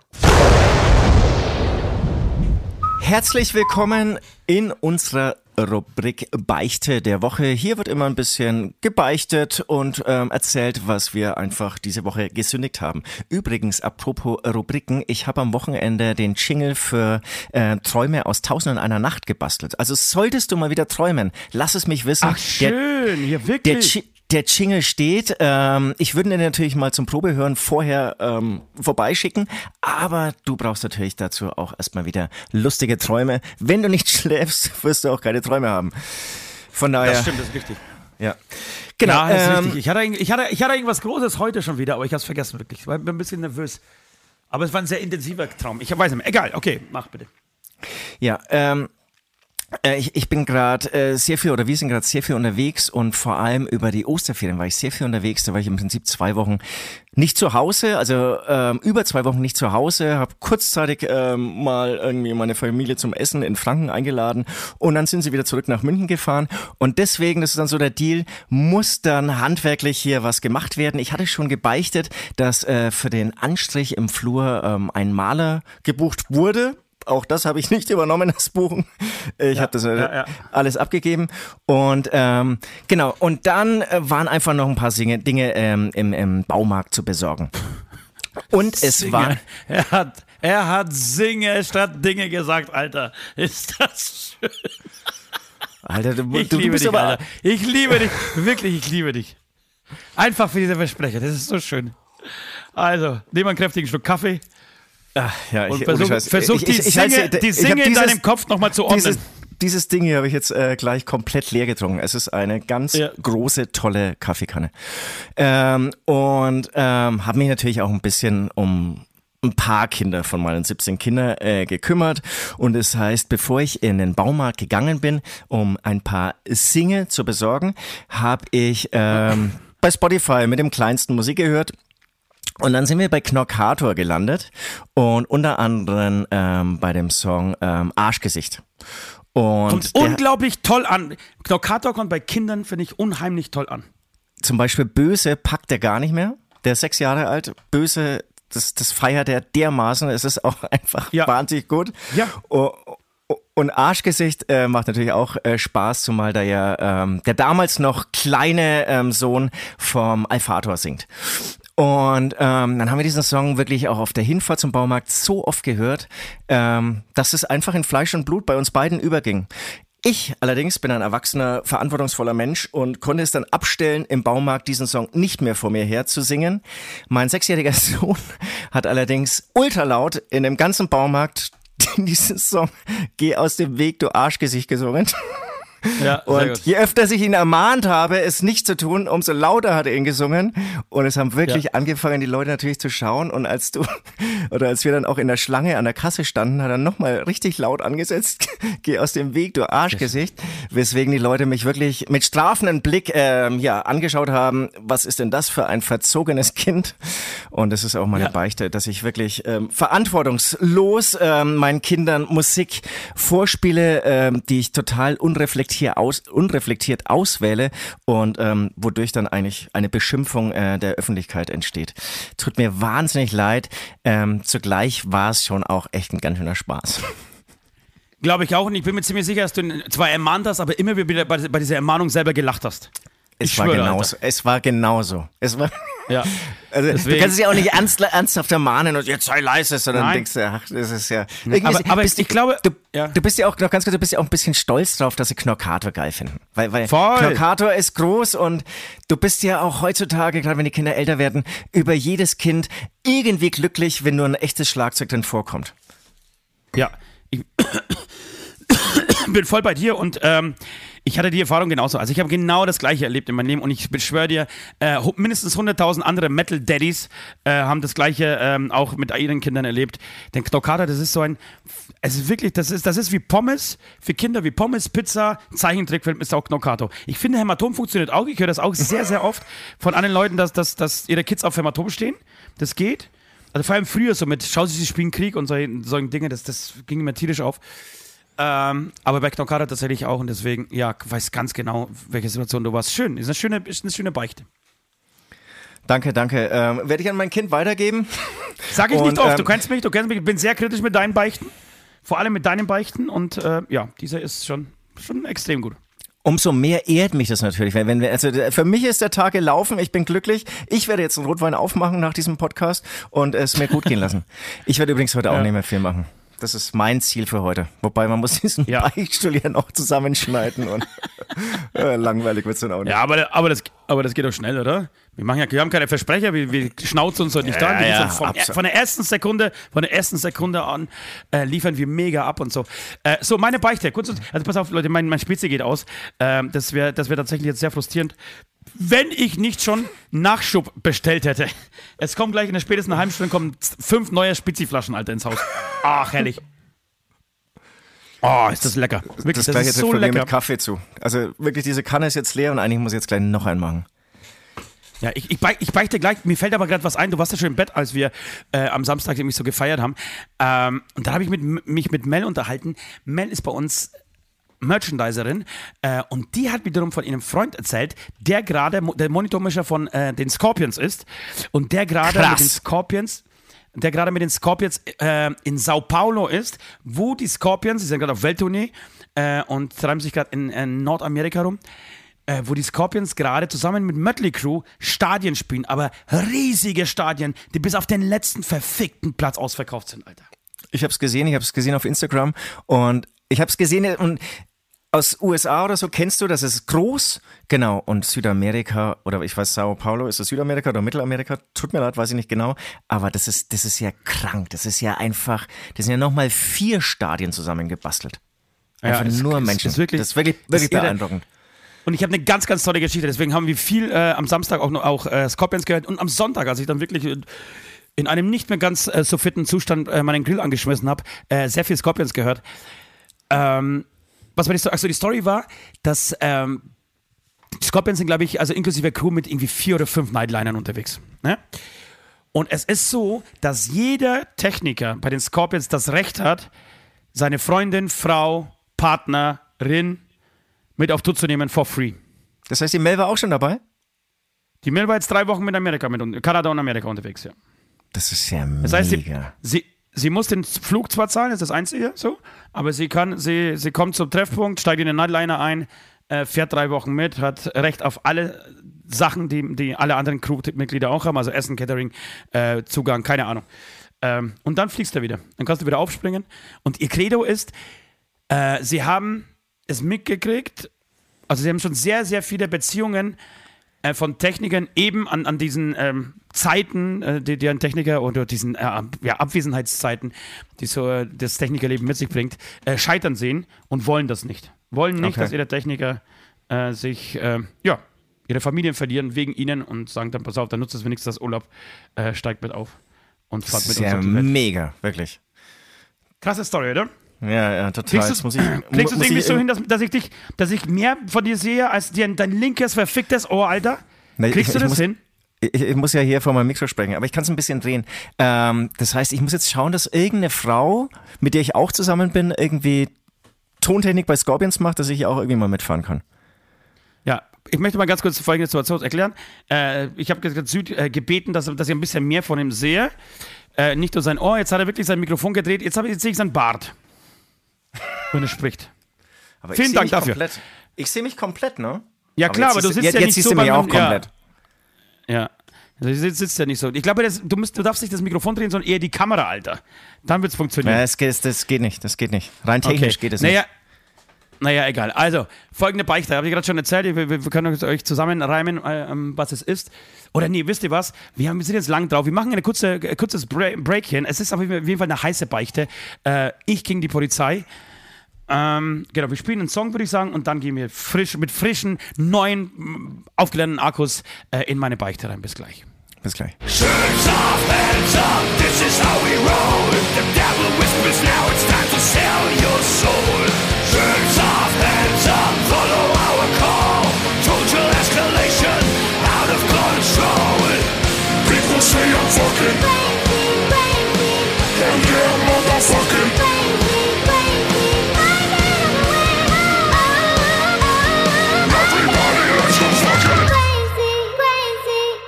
Herzlich willkommen in unserer Rubrik Beichte der Woche. Hier wird immer ein bisschen gebeichtet und ähm, erzählt, was wir einfach diese Woche gesündigt haben. Übrigens, apropos Rubriken, ich habe am Wochenende den Jingle für äh, Träume aus Tausend und einer Nacht gebastelt. Also solltest du mal wieder träumen, lass es mich wissen. Ach schön, der, hier wirklich. Der, der Jingle steht. Ähm, ich würde den natürlich mal zum Probehören vorher ähm, vorbeischicken, aber du brauchst natürlich dazu auch erstmal wieder lustige Träume. Wenn du nicht (laughs) schläfst, wirst du auch keine Träume haben. Von daher. Das stimmt, das ist richtig. Ja. Genau. Ja, das ist ähm, richtig. Ich hatte, ich, hatte, ich hatte irgendwas Großes heute schon wieder, aber ich habe es vergessen wirklich. Ich war ein bisschen nervös. Aber es war ein sehr intensiver Traum. Ich weiß nicht mehr. Egal, okay, mach bitte. Ja, ähm, äh, ich, ich bin gerade äh, sehr viel oder wir sind gerade sehr viel unterwegs und vor allem über die Osterferien war ich sehr viel unterwegs. Da war ich im Prinzip zwei Wochen nicht zu Hause, also ähm, über zwei Wochen nicht zu Hause, habe kurzzeitig ähm, mal irgendwie meine Familie zum Essen in Franken eingeladen und dann sind sie wieder zurück nach München gefahren und deswegen, das ist dann so der Deal, muss dann handwerklich hier was gemacht werden. Ich hatte schon gebeichtet, dass äh, für den Anstrich im Flur ähm, ein Maler gebucht wurde auch das habe ich (laughs) nicht übernommen, das Buchen. Ich ja, habe das äh, ja, ja. alles abgegeben. Und ähm, genau, und dann äh, waren einfach noch ein paar Dinge, Dinge ähm, im, im Baumarkt zu besorgen. Und es Singe. war. Er hat, er hat Singe statt Dinge gesagt, Alter. Ist das schön. Alter, du, ich du, liebe bist dich, aber. Alter. Ich liebe dich. Wirklich, ich liebe dich. Einfach für diese Versprecher. Das ist so schön. Also, nehmen wir einen kräftigen Schluck Kaffee. Ach, ja, und versuch, versuch die, ich, ich, Singe, die Singe in deinem Kopf nochmal zu ordnen. Dieses, dieses Ding hier habe ich jetzt äh, gleich komplett leer getrunken. Es ist eine ganz ja. große, tolle Kaffeekanne. Ähm, und ähm, habe mich natürlich auch ein bisschen um ein paar Kinder von meinen 17 Kindern äh, gekümmert. Und es das heißt, bevor ich in den Baumarkt gegangen bin, um ein paar Singe zu besorgen, habe ich ähm, bei Spotify mit dem kleinsten Musik gehört und dann sind wir bei Knockator gelandet und unter anderem ähm, bei dem Song ähm, Arschgesicht. Und kommt unglaublich toll an. Knockator kommt bei Kindern, finde ich, unheimlich toll an. zum Beispiel Böse packt er gar nicht mehr. Der ist sechs Jahre alt. Böse, das, das feiert er dermaßen. Es ist auch (laughs) einfach Ja. wahnsinnig gut. Ja. Oh, Und Arschgesicht äh, macht natürlich auch äh, Spaß, zumal da ja ähm, der damals noch kleine ähm, Sohn vom Alfator singt. Und ähm, dann haben wir diesen Song wirklich auch auf der Hinfahrt zum Baumarkt so oft gehört, ähm, dass es einfach in Fleisch und Blut bei uns beiden überging. Ich allerdings bin ein erwachsener, verantwortungsvoller Mensch und konnte es dann abstellen, im Baumarkt diesen Song nicht mehr vor mir her zu singen. Mein sechsjähriger (laughs) Sohn hat allerdings ultralaut in dem ganzen Baumarkt (laughs) diesen Song Geh aus dem Weg, du Arschgesicht gesungen. Ja, Und je öfter ich ihn ermahnt habe, es nicht zu tun, umso lauter hat er ihn gesungen. Und es haben wirklich Ja. angefangen, die Leute natürlich zu schauen. Und als du, (laughs) oder als wir dann auch in der Schlange an der Kasse standen, hat er nochmal richtig laut angesetzt. (laughs) Geh aus dem Weg, du Arschgesicht. Weswegen die Leute mich wirklich mit strafenden Blick, ähm, ja, angeschaut haben. Was ist denn das für ein verzogenes Kind? Und es ist auch meine Ja. Beichte, dass ich wirklich ähm, verantwortungslos ähm, meinen Kindern Musik vorspiele, ähm, die ich total unreflektiert, aus, unreflektiert auswähle und ähm, wodurch dann eigentlich eine Beschimpfung äh, der Öffentlichkeit entsteht. Tut mir wahnsinnig leid. Ähm, zugleich war es schon auch echt ein ganz schöner Spaß. Glaube ich auch. Und ich bin mir ziemlich sicher, dass du zwar ermahnt hast, aber immer wieder bei, bei dieser Ermahnung selber gelacht hast. Es Ich war schwöre, genauso. Es war genauso. Es war. (laughs) Ja. Also, Deswegen- du kannst es ja auch nicht ernst, ernsthaft ermahnen und jetzt sei leise, sondern Nein. denkst du, ach, das ist ja. Aber- ist- aber bist ich glaube- du, ja. du bist ja auch noch ganz kurz, du bist ja auch ein bisschen stolz drauf, dass sie Knorkator geil finden. Weil, weil Voll. Knorkator ist groß und du bist ja auch heutzutage, gerade wenn die Kinder älter werden, über jedes Kind irgendwie glücklich, wenn nur ein echtes Schlagzeug drin vorkommt. Ja. Ich (coughs) bin voll bei dir und ähm, ich hatte die Erfahrung genauso. Also ich habe genau das gleiche erlebt in meinem Leben und ich beschwöre dir, äh, mindestens 100.000 andere Metal-Daddies äh, haben das gleiche ähm, auch mit ihren Kindern erlebt. Denn Knockada, das ist so ein, es ist wirklich, das ist, das ist wie Pommes, für Kinder wie Pommes, Pizza, Zeichentrickfilm ist auch Knockato. Ich finde, Hämatom funktioniert auch. Ich höre das auch sehr, sehr oft von anderen Leuten, dass, dass, dass ihre Kids auf Hämatom stehen. Das geht. Also vor allem früher so mit, schau sie, sie spielen Krieg und solche, solchen Dinge, das, das ging mir tierisch auf. Ähm, aber bei Knockada tatsächlich auch und deswegen, ja, weiß ganz genau, welche Situation du warst. Schön, ist eine schöne, ist eine schöne Beichte. Danke, danke. Ähm, Werde ich an mein Kind weitergeben? Sag ich Und, nicht oft, ähm, du kennst mich, du kennst mich, ich bin sehr kritisch mit deinen Beichten. Vor allem mit deinen Beichten und äh, ja, dieser ist schon, schon extrem gut. Umso mehr ehrt mich das natürlich. Wenn, wenn wir, also für mich ist der Tag gelaufen, ich bin glücklich. Ich werde jetzt einen Rotwein aufmachen nach diesem Podcast und es mir gut gehen lassen. (laughs) Ich werde übrigens heute auch Ja. nicht mehr viel machen. Das ist mein Ziel für heute. Wobei man muss diesen Ja. Beichtstuhl ja noch zusammenschneiden und (laughs) äh, langweilig wird's dann auch nicht. Ja, aber, aber, das, aber das geht doch schnell, oder? Wir, machen ja, wir haben keine Versprecher, wir, wir schnauzen uns heute nicht Ja, da. Ja, absolut. von der ersten Sekunde, von der ersten Sekunde an äh, liefern wir mega ab und so. Äh, so, meine Beichte, kurz, und- also pass auf, Leute, mein, mein Spitze geht aus. Ähm, das wäre das wär tatsächlich jetzt sehr frustrierend. Wenn ich nicht schon Nachschub bestellt hätte. Es kommen gleich in der spätesten halben Stunde kommen fünf neue Spitzi-Flaschen, Alter, ins Haus. Ach, herrlich. Oh, ist das lecker. Wirklich, das das, gleiche ist trifft so lecker. mit Kaffee zu. Also wirklich, diese Kanne ist jetzt leer und eigentlich muss ich jetzt gleich noch einen machen. Ja, ich, ich, ich beichte gleich, mir fällt aber gerade was ein. Du warst ja schon im Bett, als wir äh, am Samstag nämlich so gefeiert haben. Ähm, und da habe ich mit, mich mit Mel unterhalten. Mel ist bei uns Merchandiserin äh, und die hat wiederum von ihrem Freund erzählt, der gerade mo- der Monitormischer von äh, den Scorpions ist und der gerade mit den Scorpions der gerade mit den Scorpions äh, in Sao Paulo ist, wo die Scorpions, die sind gerade auf Welttournee äh, und treiben sich gerade in, in Nordamerika rum, äh, wo die Scorpions gerade zusammen mit Mötley Crew Stadien spielen, aber riesige Stadien, die bis auf den letzten verfickten Platz ausverkauft sind, Alter. Ich habe es gesehen, ich habe es gesehen auf Instagram und ich habe es gesehen und aus USA oder so kennst du, das ist groß, genau, und Südamerika oder ich weiß, Sao Paulo, ist das Südamerika oder Mittelamerika? Tut mir leid, weiß ich nicht genau, aber das ist, das ist ja krank, das ist ja einfach, das sind ja nochmal vier Stadien zusammengebastelt. Einfach es- nur es Menschen. ist wirklich- das ist wirklich, wirklich ist beeindruckend. Und ich habe eine ganz, ganz tolle Geschichte. Deswegen haben wir viel äh, am Samstag auch, noch, auch äh, Scorpions gehört. Und am Sonntag, als ich dann wirklich in einem nicht mehr ganz äh, so fitten Zustand äh, meinen Grill angeschmissen habe, äh, sehr viel Scorpions gehört. Ähm, was war die Story? Achso, die Story war, dass ähm, die Scorpions sind, glaube ich, also inklusive Crew mit irgendwie vier oder fünf Nightlinern unterwegs. Ne? Und es ist so, dass jeder Techniker bei den Scorpions das Recht hat, seine Freundin, Frau, Partnerin mit auf Tour zu nehmen for free. Das heißt, die Mel war auch schon dabei? Die Mel war jetzt drei Wochen mit Amerika, mit Kanada und Amerika unterwegs, ja. Das ist ja mega. Das heißt, sie, sie, sie muss den Flug zwar zahlen, das ist das Einzige so, aber sie kann, sie, sie kommt zum Treffpunkt, steigt in den Nightliner ein, äh, fährt drei Wochen mit, hat Recht auf alle Sachen, die, die alle anderen Crewmitglieder auch haben, also Essen, Catering, äh, Zugang, keine Ahnung. Ähm, und dann fliegst du wieder. Dann kannst du wieder aufspringen. Und ihr Credo ist, äh, sie haben es mitgekriegt, also sie haben schon sehr, sehr viele Beziehungen äh, von Technikern eben an, an diesen ähm, Zeiten, äh, die, die ein Techniker oder diesen äh, ja, Abwesenheitszeiten, die so äh, das Technikerleben mit sich bringt, äh, scheitern sehen und wollen das nicht. Wollen nicht, Okay. dass ihre Techniker äh, sich, äh, ja, ihre Familien verlieren wegen ihnen und sagen dann, pass auf, dann nutzt es wenigstens das Urlaub, steigt mit auf und Das fahrt mit ist uns ja mega, wirklich. Krasse Story, oder? Ja, ja, total. Kriegst du (clears throat) muss irgendwie so hin, dass, dass ich dich, dass ich mehr von dir sehe, als dir dein linkes, verficktes Ohr, Alter? Nee, Kriegst ich- du das muss- hin? Ich, ich muss ja hier vor meinem Mikro sprechen, aber ich kann es ein bisschen drehen. Ähm, das heißt, ich muss jetzt schauen, dass irgendeine Frau, mit der ich auch zusammen bin, irgendwie Tontechnik bei Scorpions macht, dass ich auch irgendwie mal mitfahren kann. Ja, ich möchte mal ganz kurz folgende Situation erklären. Äh, ich habe Süd äh, gebeten, dass, dass ich ein bisschen mehr von ihm sehe. Äh, nicht nur sein Ohr, jetzt hat er wirklich sein Mikrofon gedreht. Jetzt, hab jetzt sehe ich sein Bart, wenn er spricht. Aber Vielen Dank dafür. Komplett, ich sehe mich komplett, ne? Ja, klar, aber jetzt du siehst sitzt ja jetzt nicht siehst so du mich auch komplett. Ja. ja. Also jetzt sitzt er nicht so. Ich glaube, das, du, musst, du darfst nicht das Mikrofon drehen, sondern eher die Kamera, Alter. Dann wird es funktionieren. Ja, das, geht, das geht nicht, das geht nicht. Rein technisch geht es naja, nicht. Naja, egal. Also, folgende Beichte, habe ich gerade schon erzählt, wir, wir wir können euch zusammenreimen, äh, ähm, was es ist. Oder nee, wisst ihr was? Wir, haben, wir sind jetzt lang drauf. Wir machen ein kurze, äh, kurzes Breakchen. Es ist auf jeden Fall eine heiße Beichte. Äh, ich gegen die Polizei. Ähm, genau, wir spielen einen Song, würde ich sagen, und dann gehen wir frisch, mit frischen, neuen, m, aufgelernten Akkus äh, in meine Beichte rein. Bis gleich. Bis gleich. Shirts off, hands up, this is how we roll. The devil whispers now, it's time to sell your soul. Shirts off,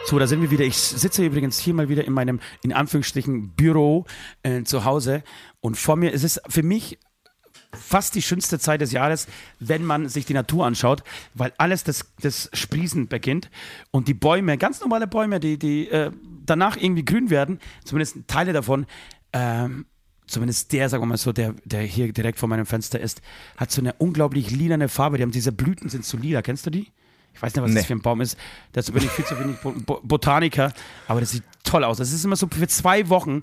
So, da sind wir wieder. Ich sitze übrigens hier mal wieder in meinem, in Anführungsstrichen, Büro äh, zu Hause. Und vor mir ist es für mich fast die schönste Zeit des Jahres, wenn man sich die Natur anschaut, weil alles das, das Sprießen beginnt und die Bäume, ganz normale Bäume, die, die äh, danach irgendwie grün werden, zumindest Teile davon, ähm, zumindest der, sagen wir mal so, der, der hier direkt vor meinem Fenster ist, hat so eine unglaublich lilane Farbe. Die haben diese Blüten sind so lila. Kennst du die? Ich weiß nicht, was Nee. das für ein Baum ist. Dazu bin ich viel zu wenig Bo Bo Botaniker, aber das sieht toll aus. Das ist immer so für zwei Wochen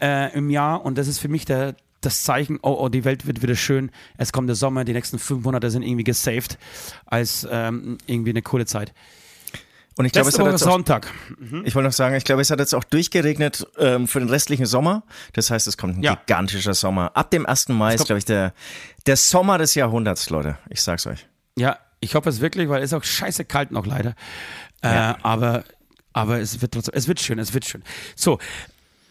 äh, im Jahr und das ist für mich der, das Zeichen, oh, oh, die Welt wird wieder schön. Es kommt der Sommer, die nächsten fünf Monate sind irgendwie gesaved als ähm, irgendwie eine coole Zeit. Und ich glaube, es hat jetzt auch, Sonntag. ich wollte noch sagen, ich glaube, es hat jetzt auch durchgeregnet ähm, für den restlichen Sommer. Das heißt, es kommt ein Ja. gigantischer Sommer. Ab dem 1. Mai ist, glaube ich, der, der Sommer des Jahrhunderts, Leute. Ich sag's euch. Ja, ich hoffe es wirklich, weil es ist auch scheiße kalt noch leider. Ja. Äh, aber, aber es wird trotzdem, es wird schön, es wird schön. So.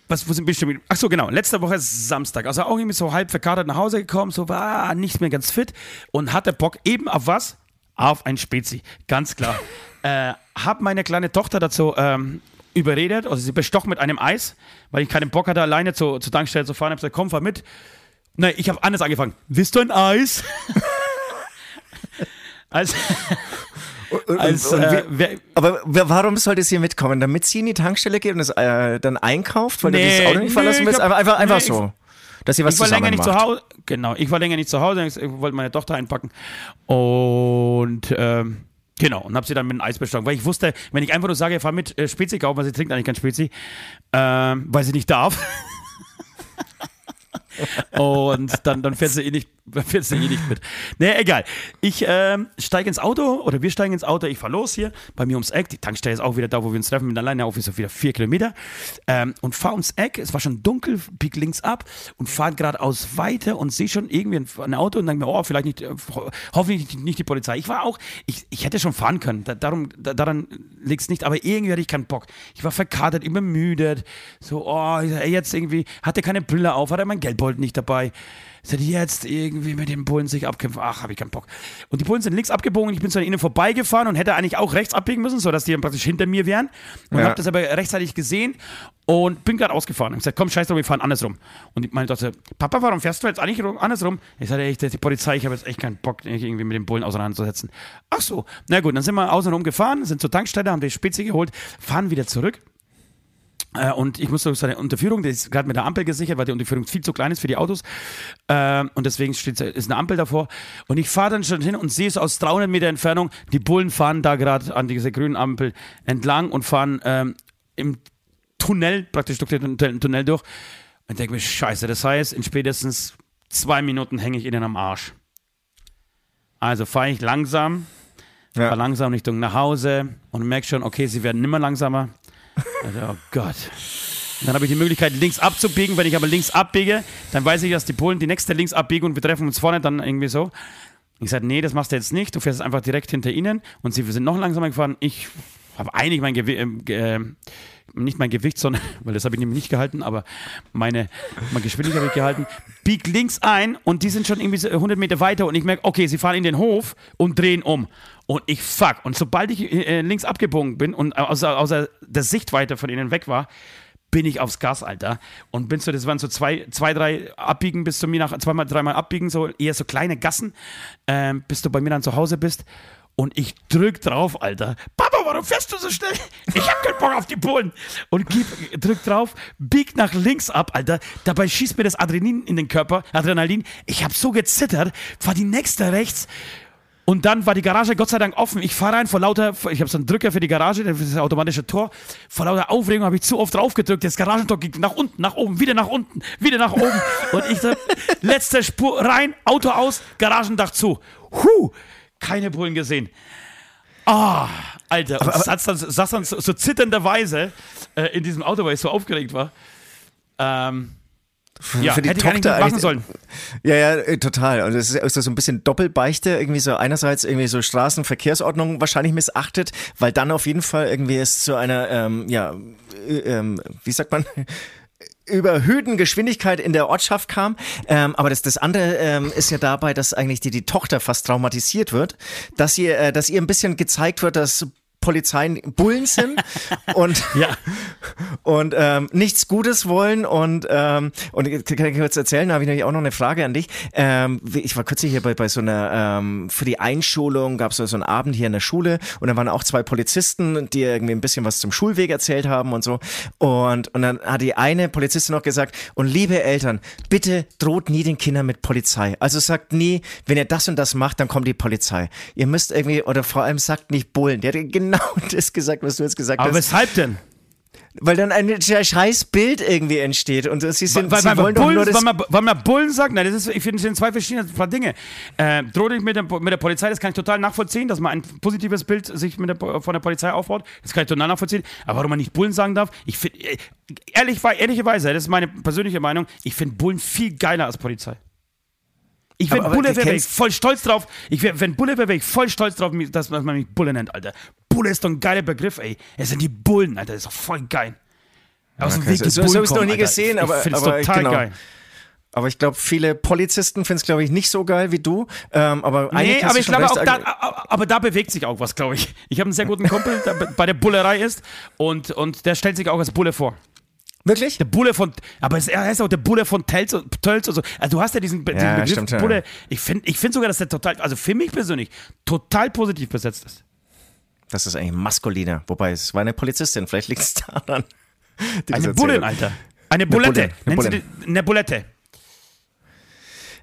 Was, wo sind wir schon? Ach so, genau. Letzte Woche ist Samstag. Also auch irgendwie so halb verkatert nach Hause gekommen, so war nicht mehr ganz fit und hatte Bock eben auf was? Auf ein Spezi. Ganz klar. (laughs) äh, hab meine kleine Tochter dazu ähm, überredet, also sie bestochen mit einem Eis, weil ich keinen Bock hatte, alleine zur, zur Tankstelle zu fahren. Hab gesagt, komm, fahr mit. Nein, ich habe anders angefangen. Willst du ein Eis? (laughs) als und äh, wer, Aber warum sollte sie mitkommen? Damit sie in die Tankstelle geht und es äh, dann einkauft, weil du Nee, das Auto nicht verlassen willst? Einfach, einfach, einfach nee, so. Dass sie was ich war länger nicht macht. zu Hause. Genau, ich war länger nicht zu Hause. Ich wollte meine Tochter einpacken. Und ähm, genau, und habe sie dann mit einem Eis bestochen. Weil ich wusste, wenn ich einfach nur sage, fahr mit äh, Spezi kaufen, weil sie trinkt eigentlich kein Spezi, ähm, weil sie nicht darf. (laughs) Und dann, dann fährt sie eh nicht, fährt sie eh nicht mit. Nee, egal. Ich ähm, steige ins Auto oder wir steigen ins Auto. Ich fahre los hier bei mir ums Eck. Die Tankstelle ist auch wieder da, wo wir uns treffen. Mit alleine auf ist so wieder vier Kilometer. Ähm, und fahre ums Eck. Es war schon dunkel, bieg links ab und fahre geradeaus weiter und sehe schon irgendwie ein, Auto und denke mir, oh, vielleicht nicht, äh, ho hoffentlich nicht die Polizei. Ich war auch, ich, ich hätte schon fahren können. Da, darum, da, daran liegt es nicht. Aber irgendwie hatte ich keinen Bock. Ich war verkatert, immer müde. So, oh, jetzt irgendwie, hatte keine Brille auf, hatte mein Geldbeutel wollten nicht dabei. Ich sagte, jetzt irgendwie mit den Bullen sich abkämpfen. Ach, habe ich keinen Bock. Und die Bullen sind links abgebogen ich bin zu ihnen vorbeigefahren und hätte eigentlich auch rechts abbiegen müssen, sodass die dann praktisch hinter mir wären. Und Ja. habe das aber rechtzeitig gesehen und bin gerade ausgefahren. Und gesagt, komm, scheiß drauf, wir fahren andersrum. Und meine Tochter, Papa, warum fährst du jetzt eigentlich rum- andersrum? Ich sagte, echt, die Polizei, ich habe jetzt echt keinen Bock, mich irgendwie mit den Bullen auseinanderzusetzen. Ach so, na gut, dann sind wir außenrum gefahren, sind zur Tankstelle, haben die Spezi geholt, fahren wieder zurück. Äh, und ich musste seine Unterführung, die ist gerade mit der Ampel gesichert, weil die Unterführung viel zu klein ist für die Autos. Ähm, und deswegen steht, ist eine Ampel davor. Und ich fahre dann schon hin und sehe es aus 300 Meter Entfernung. Die Bullen fahren da gerade an dieser grünen Ampel entlang und fahren ähm, im Tunnel, praktisch durch den Tunnel- Tunnel durch. Und denke mir, scheiße, das heißt, in spätestens zwei Minuten hänge ich ihnen am Arsch. Also fahre ich langsam, Ja. fahre langsam Richtung nach Hause und merke schon, okay, sie werden immer langsamer. Also, oh Gott. Dann habe ich die Möglichkeit, links abzubiegen. Wenn ich aber links abbiege, dann weiß ich, dass die Polen die nächste links abbiegen und wir treffen uns vorne dann irgendwie so. Ich sagte, nee, das machst du jetzt nicht. Du fährst einfach direkt hinter ihnen und sie sind noch langsamer gefahren. Ich habe eigentlich mein Gewicht, ge- ähm, nicht mein Gewicht, sondern, (laughs) weil das habe ich nämlich nicht gehalten, aber meine, meine Geschwindigkeit habe ich gehalten. Bieg links ein und die sind schon irgendwie so 100 Meter weiter und ich merke, okay, sie fahren in den Hof und drehen um. Und ich fuck. Und sobald ich äh, links abgebogen bin und außer, außer der Sichtweite von ihnen weg war, bin ich aufs Gas, Alter. Und bin so, das waren so zwei, zwei drei Abbiegen bis zu mir nach, zweimal, dreimal Abbiegen, so eher so kleine Gassen, ähm, bis du bei mir dann zu Hause bist. Und ich drück drauf, Alter. Papa, warum fährst du so schnell? Ich hab keinen Bock auf die Bullen. Und gib, drück drauf, bieg nach links ab, Alter. Dabei schießt mir das Adrenalin in den Körper, Adrenalin. Ich hab so gezittert, war die nächste rechts. Und dann war die Garage Gott sei Dank offen. Ich fahre rein vor lauter, ich habe so einen Drücker für die Garage, das ist das automatische Tor. Vor lauter Aufregung habe ich zu oft drauf gedrückt. Das Garagentor ging nach unten, nach oben, wieder nach unten, wieder nach oben. Und ich so, (laughs) letzte Spur rein, Auto aus, Garagendach zu. Huh, keine Bullen gesehen. Ah, Alter, und saß dann, saß dann so, so zitternderweise äh, in diesem Auto, weil ich so aufgeregt war. Ähm, ja, für die hätte ich Tochter nicht machen eigentlich- sollen. Ja, ja, äh, total. Und es ist, ist so ein bisschen Doppelbeichte, irgendwie so einerseits irgendwie so Straßenverkehrsordnung wahrscheinlich missachtet, weil dann auf jeden Fall irgendwie es zu einer, ähm, ja, äh, ähm, wie sagt man? Überhöhten Geschwindigkeit in der Ortschaft kam. Ähm, aber das, das andere ähm, ist ja dabei, dass eigentlich die, die Tochter fast traumatisiert wird, dass ihr, äh, dass ihr ein bisschen gezeigt wird, dass Polizeien Bullen sind und (laughs) Ja. und ähm, nichts Gutes wollen und ähm, und ich kann ich kurz erzählen, da habe ich nämlich auch noch eine Frage an dich. Ähm, ich war kürzlich hier bei, bei so einer ähm, für die Einschulung gab es so, so einen Abend hier in der Schule und da waren auch zwei Polizisten, die irgendwie ein bisschen was zum Schulweg erzählt haben und so und und dann hat die eine Polizistin noch gesagt und liebe Eltern, bitte droht nie den Kindern mit Polizei. Also sagt nie, wenn ihr das und das macht, dann kommt die Polizei. Ihr müsst irgendwie oder vor allem sagt nicht Bullen. Der hat genau (laughs) das gesagt, was du jetzt gesagt Aber hast. weshalb denn? Weil dann ein scheiß Bild irgendwie entsteht und sie sind, weil, sie weil, wollen Bullen, nur das. weil, man, weil man Bullen sagt, nein, das ist, ich finde, das sind zwei verschiedene paar Dinge. Äh, droht nicht mit, der, mit der Polizei, das kann ich total nachvollziehen, dass man ein positives Bild sich mit der, von der Polizei aufbaut, das kann ich total nachvollziehen. Aber warum man nicht Bullen sagen darf, ich finde, äh, ehrlich, ehrlicherweise, das ist meine persönliche Meinung, ich finde Bullen viel geiler als Polizei. Ich, wenn Aber- aber Bulle du wäre, wäre ich voll stolz drauf. Ich wär, wenn Bulle wäre, wäre ich voll stolz drauf, dass man mich Bulle nennt, Alter. Bulle ist doch ein geiler Begriff, ey. Es sind die Bullen, Alter. Das ist doch voll geil. Aus dem Okay, Weg die so- so Bullen hab ich's noch kommen, nie Alter. gesehen, ich, aber- ich finde es aber total genau. geil. aber ich glaube, viele Polizisten finden es, glaube ich, nicht so geil wie du. Ähm, aber Nee, aber ich glaube auch da, aber da bewegt sich auch was, glaube ich. Ich habe einen sehr guten Kumpel, der bei der Bullerei ist und, und der stellt sich auch als Bulle vor. Wirklich? Der Bulle von, aber es- er heißt auch der Bulle von Tölz und, Tölz und so. Also du hast ja diesen, diesen Begriff stimmt, ja. Bulle. Ich finde ich find sogar, dass der total, also für mich persönlich, total positiv besetzt ist. Das ist eigentlich maskuliner. Wobei, es war eine Polizistin. Vielleicht liegt es daran. Eine Bullen. Alter. Eine Bulette. Eine die, eine Bulette.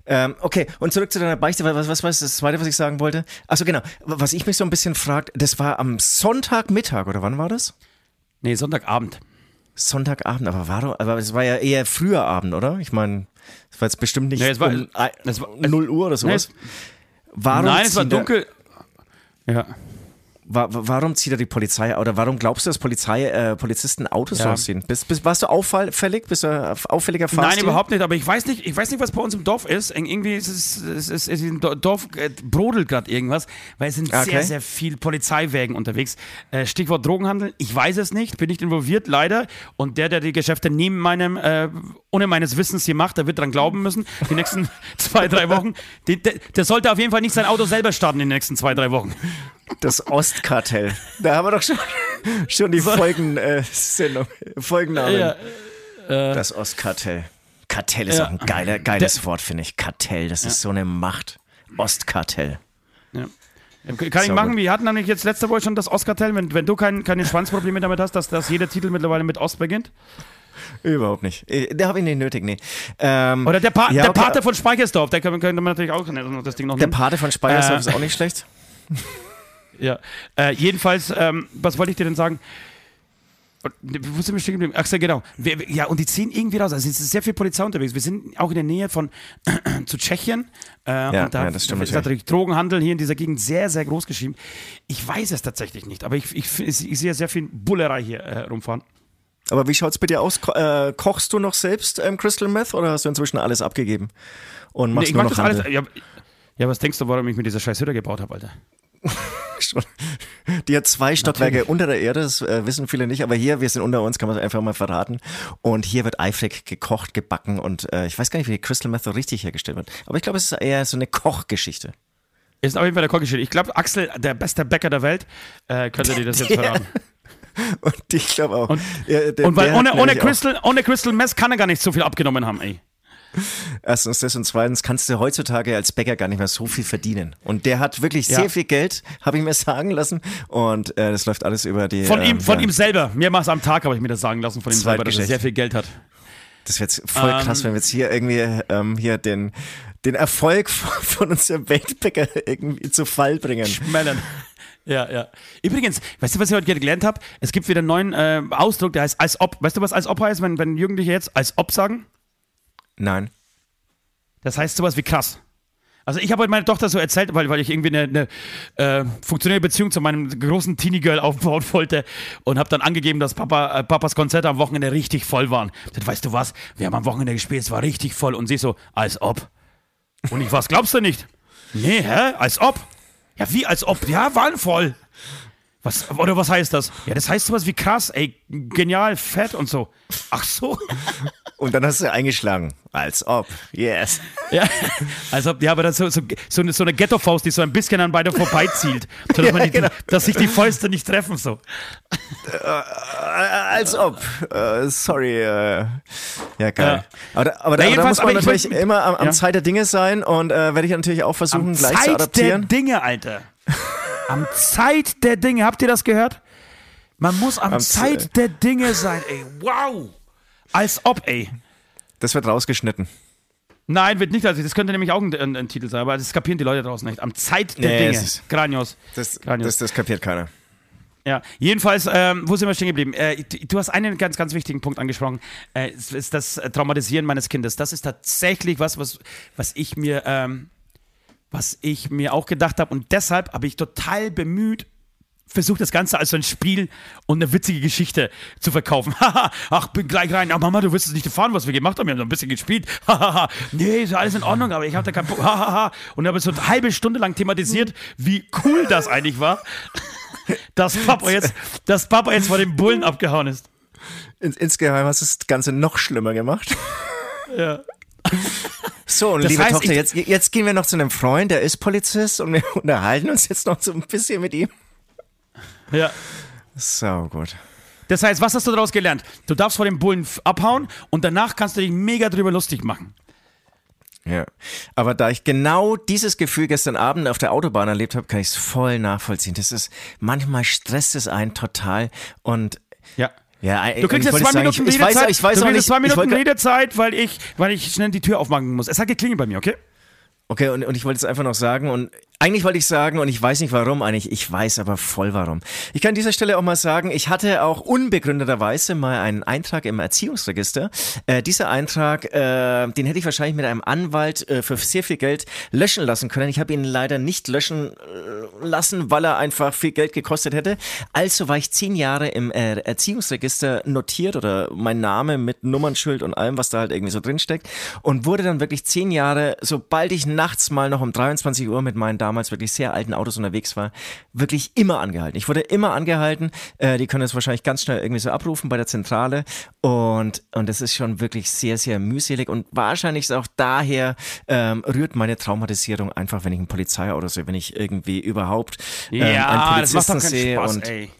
Ähm, okay, und zurück zu deiner Beichte. Was, was war das zweite, was ich sagen wollte? Achso, genau. Was ich mich so ein bisschen fragt, das war am Sonntagmittag, oder wann war das? Nee, Sonntagabend. Sonntagabend, aber war doch, aber es war ja eher früher Abend, oder? Ich meine, es war jetzt bestimmt nicht Nee, es war- um es war- 0 Uhr oder sowas. Nee, Warum Nein, es war dunkel. Ja. Wa warum zieht er die Polizei oder warum glaubst du, dass Polizei, äh, Polizisten Autos ja. rausziehen? Bist, bist, warst du auffällig? Bist du auffälliger Fahrstil? Nein, überhaupt nicht. Aber ich weiß nicht, ich weiß nicht, was bei uns im Dorf ist. Irgendwie ist es, es, es, es im Dorf äh, brodelt gerade irgendwas, weil es sind okay. sehr, sehr viel Polizeiwägen unterwegs. Äh, Stichwort Drogenhandel. Ich weiß es nicht, bin nicht involviert, leider. Und der, der die Geschäfte neben meinem, äh, ohne meines Wissens hier macht, der wird dran glauben müssen. Die nächsten (laughs) zwei, drei Wochen. Die, der, der sollte auf jeden Fall nicht sein Auto selber starten in den nächsten zwei, drei Wochen. Das Ostkartell. Da haben wir doch schon, schon die Folgen, äh, Folgennamen. Ja, äh, das Ostkartell. Kartell ist ja. auch ein geiler, geiles Der, Wort, finde ich. Kartell, das ja. ist so eine Macht. Ostkartell. Ja. Kann ich machen. Wir hatten nämlich jetzt letzte Woche schon das Ostkartell. Wenn, wenn du kein, keine Schwanzprobleme damit hast, dass, dass jeder Titel mittlerweile mit Ost beginnt. Überhaupt nicht. Äh, da habe ich nicht nötig, nee. Ähm, Oder der, pa ja, der okay. Pate von Speichersdorf, der könnte man natürlich auch das Ding noch nehmen. Der Pate von Speichersdorf äh, ist auch nicht schlecht. (laughs) Ja. Äh, jedenfalls, ähm, was wollte ich dir denn sagen? Wo sind wir stehen geblieben? Ach genau. Wir, ja, und die ziehen irgendwie raus. Also es ist sehr viel Polizei unterwegs. Wir sind auch in der Nähe von (clears throat) zu Tschechien. Äh, ja, und da ja, das stimmt. Ist natürlich Drogenhandel hier in dieser Gegend sehr, sehr groß geschrieben. Ich weiß es tatsächlich nicht, aber ich, ich, ich sehe sehr viel Bullerei hier äh, rumfahren. Aber wie schaut es bei dir aus? Ko äh, kochst du noch selbst ähm, Crystal Meth oder hast du inzwischen alles abgegeben und machst nee, ich nur mach noch das Handel? alles. Ja, ja, was denkst du, warum ich mir diese scheiß Hütte gebaut habe, Alter? (laughs) Die hat zwei Stockwerke Natürlich. unter der Erde, das äh, wissen viele nicht, aber hier, wir sind unter uns, kann man es einfach mal verraten. Und hier wird eifrig gekocht, gebacken und äh, ich weiß gar nicht, wie Crystal Meth richtig hergestellt wird. Aber ich glaube, es ist eher so eine Kochgeschichte. Ist auf jeden Fall eine Kochgeschichte. Ich glaube, Axel, der beste Bäcker der Welt, äh, könnte dir das jetzt (laughs) verraten. und ich glaube auch. Und, ja, der, und weil ohne, ohne, Crystal, ohne Crystal Meth kann er gar nicht so viel abgenommen haben, ey. Erstens das und zweitens kannst du heutzutage als Bäcker gar nicht mehr so viel verdienen. Und der hat wirklich ja. sehr viel Geld, habe ich mir sagen lassen. Und äh, das läuft alles über die. Von ihm, ähm, von ja. ihm selber. Mehrmals am Tag habe ich mir das sagen lassen von ihm selber, dass er sehr viel Geld hat. Das wäre jetzt voll krass, ähm, wenn wir jetzt hier irgendwie ähm, hier den, den Erfolg (laughs) von unserem Weltbäcker irgendwie zu Fall bringen. Schmellen. Ja, ja. Übrigens, weißt du, was ich heute gelernt habe? Es gibt wieder einen neuen äh, Ausdruck, der heißt als ob. Weißt du, was als ob heißt, wenn, wenn Jugendliche jetzt als ob sagen? Nein. Das heißt sowas wie krass. Also ich habe heute meine Tochter so erzählt, weil, weil ich irgendwie eine, eine äh, funktionelle Beziehung zu meinem großen Teenie-Girl aufbauen (laughs) wollte und habe dann angegeben, dass Papa, äh, Papas Konzerte am Wochenende richtig voll waren. Ich weißt du was, wir haben am Wochenende gespielt, es war richtig voll. Und sie so, als ob. Und ich, was glaubst du nicht? Nee, hä? Als ob? Ja, wie als ob? Ja, waren voll. Was, oder was heißt das? Ja, das heißt sowas wie krass, ey, genial, fett und so. Ach so. Und dann hast du eingeschlagen. Als ob. Yes. Ja, als ob, ja, aber das so, so, so eine, so eine Ghetto-Faust, die so ein bisschen an beide vorbeizielt. So, dass, (laughs) ja, die, genau. dass, sich die Fäuste nicht treffen, so. Äh, als ob. Uh, sorry. Uh, ja, geil. Ja. Aber, aber, da, aber da muss man natürlich ich, immer am, am ja. Zeit der Dinge sein und äh, werde ich natürlich auch versuchen, am gleich Zeit zu adaptieren. Zeit der Dinge, Alter. Am Zeit der Dinge, habt ihr das gehört? Man muss am, am Zeit der Dinge sein, ey. Wow. Als ob, ey. Das wird rausgeschnitten. Nein, wird nicht. Also das könnte nämlich auch ein, ein, ein, Titel sein, aber das kapieren die Leute draußen nicht. Am Zeit der nee, Dinge. Ist, Granios. Das, Granios. Das, das kapiert keiner. Ja, jedenfalls, ähm, wo sind wir stehen geblieben? Äh, du hast einen ganz, ganz wichtigen Punkt angesprochen. Äh, ist das Traumatisieren meines Kindes. Das ist tatsächlich was, was, was ich mir ähm, was ich mir auch gedacht habe. Und deshalb habe ich total bemüht, versucht das Ganze als so ein Spiel und eine witzige Geschichte zu verkaufen. (laughs) Haha, ach, bin gleich rein. Ach, Mama, du wirst es nicht erfahren, was wir gemacht haben. Wir haben so ein bisschen gespielt. (laughs) Nee, ist alles in Ordnung, aber ich habe da keinen Bock. (laughs) Und habe so eine halbe Stunde lang thematisiert, wie cool das eigentlich war, dass Papa jetzt, dass Papa jetzt vor dem Bullen abgehauen ist. In, insgeheim hast du das Ganze noch schlimmer gemacht. Ja. So, und das liebe heißt, Tochter, jetzt, jetzt gehen wir noch zu einem Freund, der ist Polizist und wir (laughs) unterhalten uns jetzt noch so ein bisschen mit ihm. Ja. So, gut. Das heißt, was hast du daraus gelernt? Du darfst vor dem Bullen abhauen und danach kannst du dich mega drüber lustig machen. Ja, aber da ich genau dieses Gefühl gestern Abend auf der Autobahn erlebt habe, kann ich es voll nachvollziehen. Das ist, manchmal stresst es einen total und ja. Ja, du kriegst jetzt zwei Minuten ich, ich Redezeit. Weiß, ich weiß du kriegst zwei Minuten Redezeit, weil ich, weil ich schnell die Tür aufmachen muss. Es hat geklingelt bei mir, okay? Okay, und, und ich wollte jetzt einfach noch sagen, und Eigentlich wollte ich sagen, und ich weiß nicht warum, eigentlich, ich weiß aber voll warum. Ich kann an dieser Stelle auch mal sagen, ich hatte auch unbegründeterweise mal einen Eintrag im Erziehungsregister. Äh, dieser Eintrag, äh, den hätte ich wahrscheinlich mit einem Anwalt äh, für sehr viel Geld löschen lassen können. Ich habe ihn leider nicht löschen äh, lassen, weil er einfach viel Geld gekostet hätte. Also war ich zehn Jahre im äh, Erziehungsregister notiert oder mein Name mit Nummernschild und allem, was da halt irgendwie so drinsteckt und wurde dann wirklich zehn Jahre, sobald ich nachts mal noch um 23 Uhr mit meinen damals wirklich sehr alten Autos unterwegs war, wirklich immer angehalten. Ich wurde immer angehalten. Äh, die können es wahrscheinlich ganz schnell irgendwie so abrufen bei der Zentrale. Und, und das ist schon wirklich sehr, sehr mühselig. Und wahrscheinlich ist auch daher ähm, rührt meine Traumatisierung einfach, wenn ich ein Polizeiauto sehe, wenn ich irgendwie überhaupt ähm, Ja, einen das Polizisten sehe Spaß, und ey.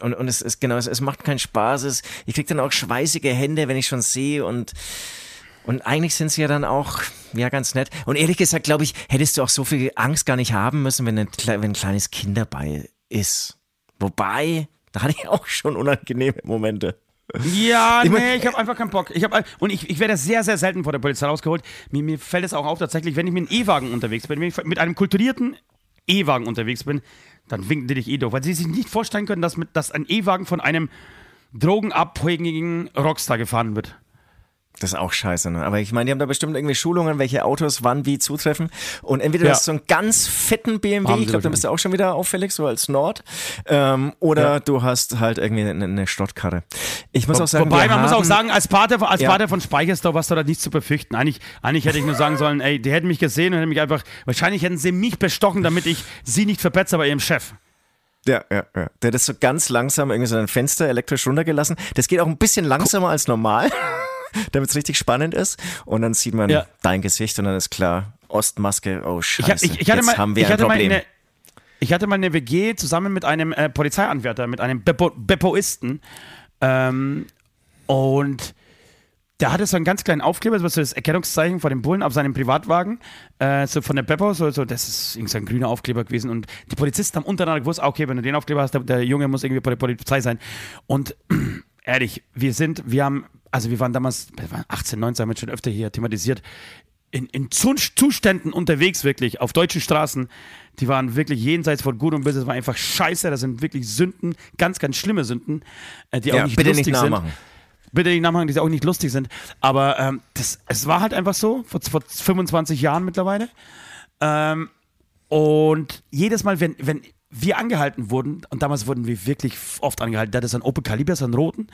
und, und es ist genau, es, es macht keinen Spaß. Es, ich krieg dann auch schweißige Hände, wenn ich schon sehe und und eigentlich sind sie ja dann auch ja ganz nett. Und ehrlich gesagt, glaube ich, hättest du auch so viel Angst gar nicht haben müssen, wenn ein, wenn ein kleines Kind dabei ist. Wobei, da hatte ich auch schon unangenehme Momente. Ja, (laughs) Ich mein- nee, ich habe einfach keinen Bock. Ich hab, und ich, ich werde sehr, sehr selten vor der Polizei rausgeholt. Mir, mir fällt es auch auf, tatsächlich, wenn ich mit einem E-Wagen unterwegs bin, wenn ich mit einem kulturierten E-Wagen unterwegs bin, dann winken die dich eh doof, weil sie sich nicht vorstellen können, dass, mit, dass ein E-Wagen von einem drogenabhängigen Rockstar gefahren wird. Das ist auch scheiße, ne? Aber ich meine, die haben da bestimmt irgendwie Schulungen, welche Autos wann wie zutreffen. Und entweder Ja. du hast so einen ganz fetten BMW, Haben ich glaube, dann bist du auch schon wieder auffällig, so als Nord. Ähm, oder Ja. du hast halt irgendwie eine, eine Stottkarre. Ich muss auch sagen, Wobei, man muss auch sagen, als Pater, als Ja. Pater von Speichersdorf hast du da nichts zu befürchten. Eigentlich, eigentlich hätte ich nur sagen sollen, ey, die hätten mich gesehen und hätten mich einfach, wahrscheinlich hätten sie mich bestochen, damit ich sie nicht verpetze bei ihrem Chef. Ja, ja, ja. Der hat das so ganz langsam irgendwie so ein Fenster elektrisch runtergelassen. Das geht auch ein bisschen langsamer als normal, (laughs) damit es richtig spannend ist. Und dann sieht man Ja. dein Gesicht und dann ist klar, Ostmaske, oh Ich, scheiße, ich, ich hatte jetzt mal, haben wir ich ein Problem. eine, ich hatte mal eine WG zusammen mit einem äh, Polizeianwärter, mit einem Beppo, Beppoisten. Ähm, und der hatte so einen ganz kleinen Aufkleber, so das Erkennungszeichen von dem Bullen auf seinem Privatwagen, äh, so von der Beppo, so, so, das ist irgendwie so ein grüner Aufkleber gewesen. Und die Polizisten haben untereinander gewusst, okay, wenn du den Aufkleber hast, der, der Junge muss irgendwie bei der Polizei sein. Und ehrlich, wir sind, wir haben, also wir waren damals, wir waren 18, 19, haben wir schon öfter hier thematisiert, in, in Zuständen unterwegs wirklich, auf deutschen Straßen, die waren wirklich jenseits von Gut und Böse, das war einfach scheiße, das sind wirklich Sünden, ganz, ganz schlimme Sünden, äh, die auch Ja, nicht bitte lustig nicht sind. nachmachen. Bitte nicht nachmachen, die auch nicht lustig sind. Aber ähm, das, es war halt einfach so, vor, vor 25 Jahren mittlerweile. Ähm, und jedes Mal, wenn, wenn wir angehalten wurden, und damals wurden wir wirklich oft angehalten, der hatte einen Opel Kaliber, so einen roten,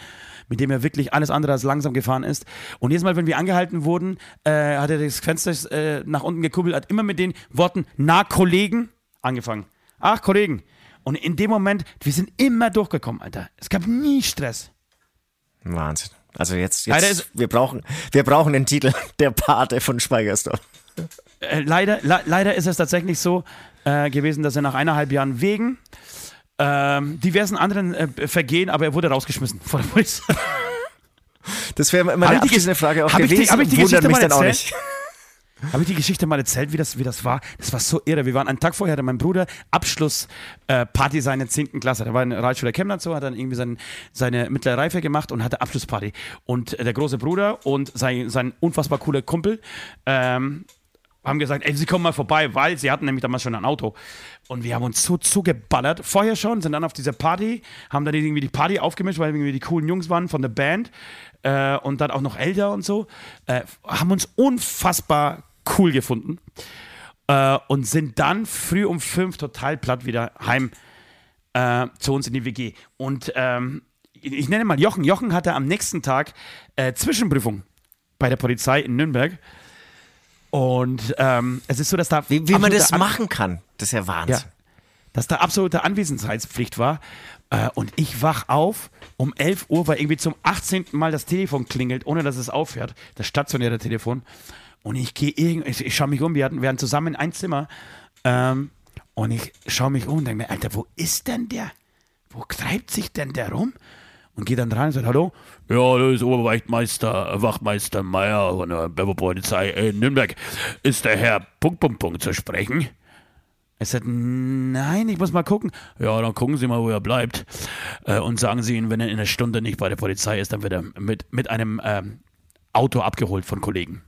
mit dem er wirklich alles andere als langsam gefahren ist. Und jedes Mal, wenn wir angehalten wurden, äh, hat er das Fenster äh, nach unten gekuppelt, hat immer mit den Worten, na Kollegen, angefangen. Ach, Kollegen. Und in dem Moment, wir sind immer durchgekommen, Alter. Es gab nie Stress. Wahnsinn. Also jetzt, jetzt ist- wir, brauchen, wir brauchen den Titel Der Pate von Speichersdorf. Äh, leider, le leider ist es tatsächlich so äh, gewesen, dass er nach eineinhalb Jahren wegen ähm, diversen anderen äh, Vergehen, aber er wurde rausgeschmissen von der Polizei. (laughs) Das wäre meine die abschließende Frage auch hab ich die- gewesen. hab ich die Geschichte mich mal dann auch erzählt? nicht. (laughs) Habe ich die Geschichte mal erzählt, wie das, wie das war? Das war so irre. Wir waren einen Tag vorher, hatte mein Bruder Abschlussparty äh, seiner 10. Klasse. Der war in Realschule Chemnitz so, hat dann irgendwie sein, seine mittlere Reife gemacht und hatte Abschlussparty. Und äh, der große Bruder und sein, sein unfassbar cooler Kumpel ähm, haben gesagt, ey, sie kommen mal vorbei, weil sie hatten nämlich damals schon ein Auto. Und wir haben uns so zugeballert, vorher schon, sind dann auf dieser Party, haben dann irgendwie die Party aufgemischt, weil irgendwie die coolen Jungs waren von der Band äh, und dann auch noch älter und so. Äh, haben uns unfassbar cool gefunden äh, und sind dann früh um fünf total platt wieder heim äh, zu uns in die WG. Und ähm, ich nenne mal Jochen. Jochen hatte am nächsten Tag äh, Zwischenprüfung bei der Polizei in Nürnberg. Und ähm, es ist so, dass da Wie, wie man das An- machen kann, das ist ja Wahnsinn. ja, dass da absolute Anwesenheitspflicht war. Äh, und ich wach auf um 11 Uhr, weil irgendwie zum 18. Mal das Telefon klingelt, ohne dass es aufhört. Das stationäre Telefon. Und ich gehe irgendwie, ich, ich schaue mich um, wir hatten, wir hatten zusammen in ein Zimmer. Ähm, und ich schaue mich um und denke mir, Alter, wo ist denn der? Wo treibt sich denn der rum? Und gehe dann dran und sage, hallo? Ja, das ist Oberwachtmeister, Wachtmeister Meier von der Polizei in Nürnberg. Ist der Herr Punkt, Punkt, Punkt zu sprechen? Er sagt, nein, ich muss mal gucken. Ja, dann gucken Sie mal, wo er bleibt. Äh, und sagen Sie ihm, wenn er in einer Stunde nicht bei der Polizei ist, dann wird er mit, mit einem ähm, Auto abgeholt von Kollegen.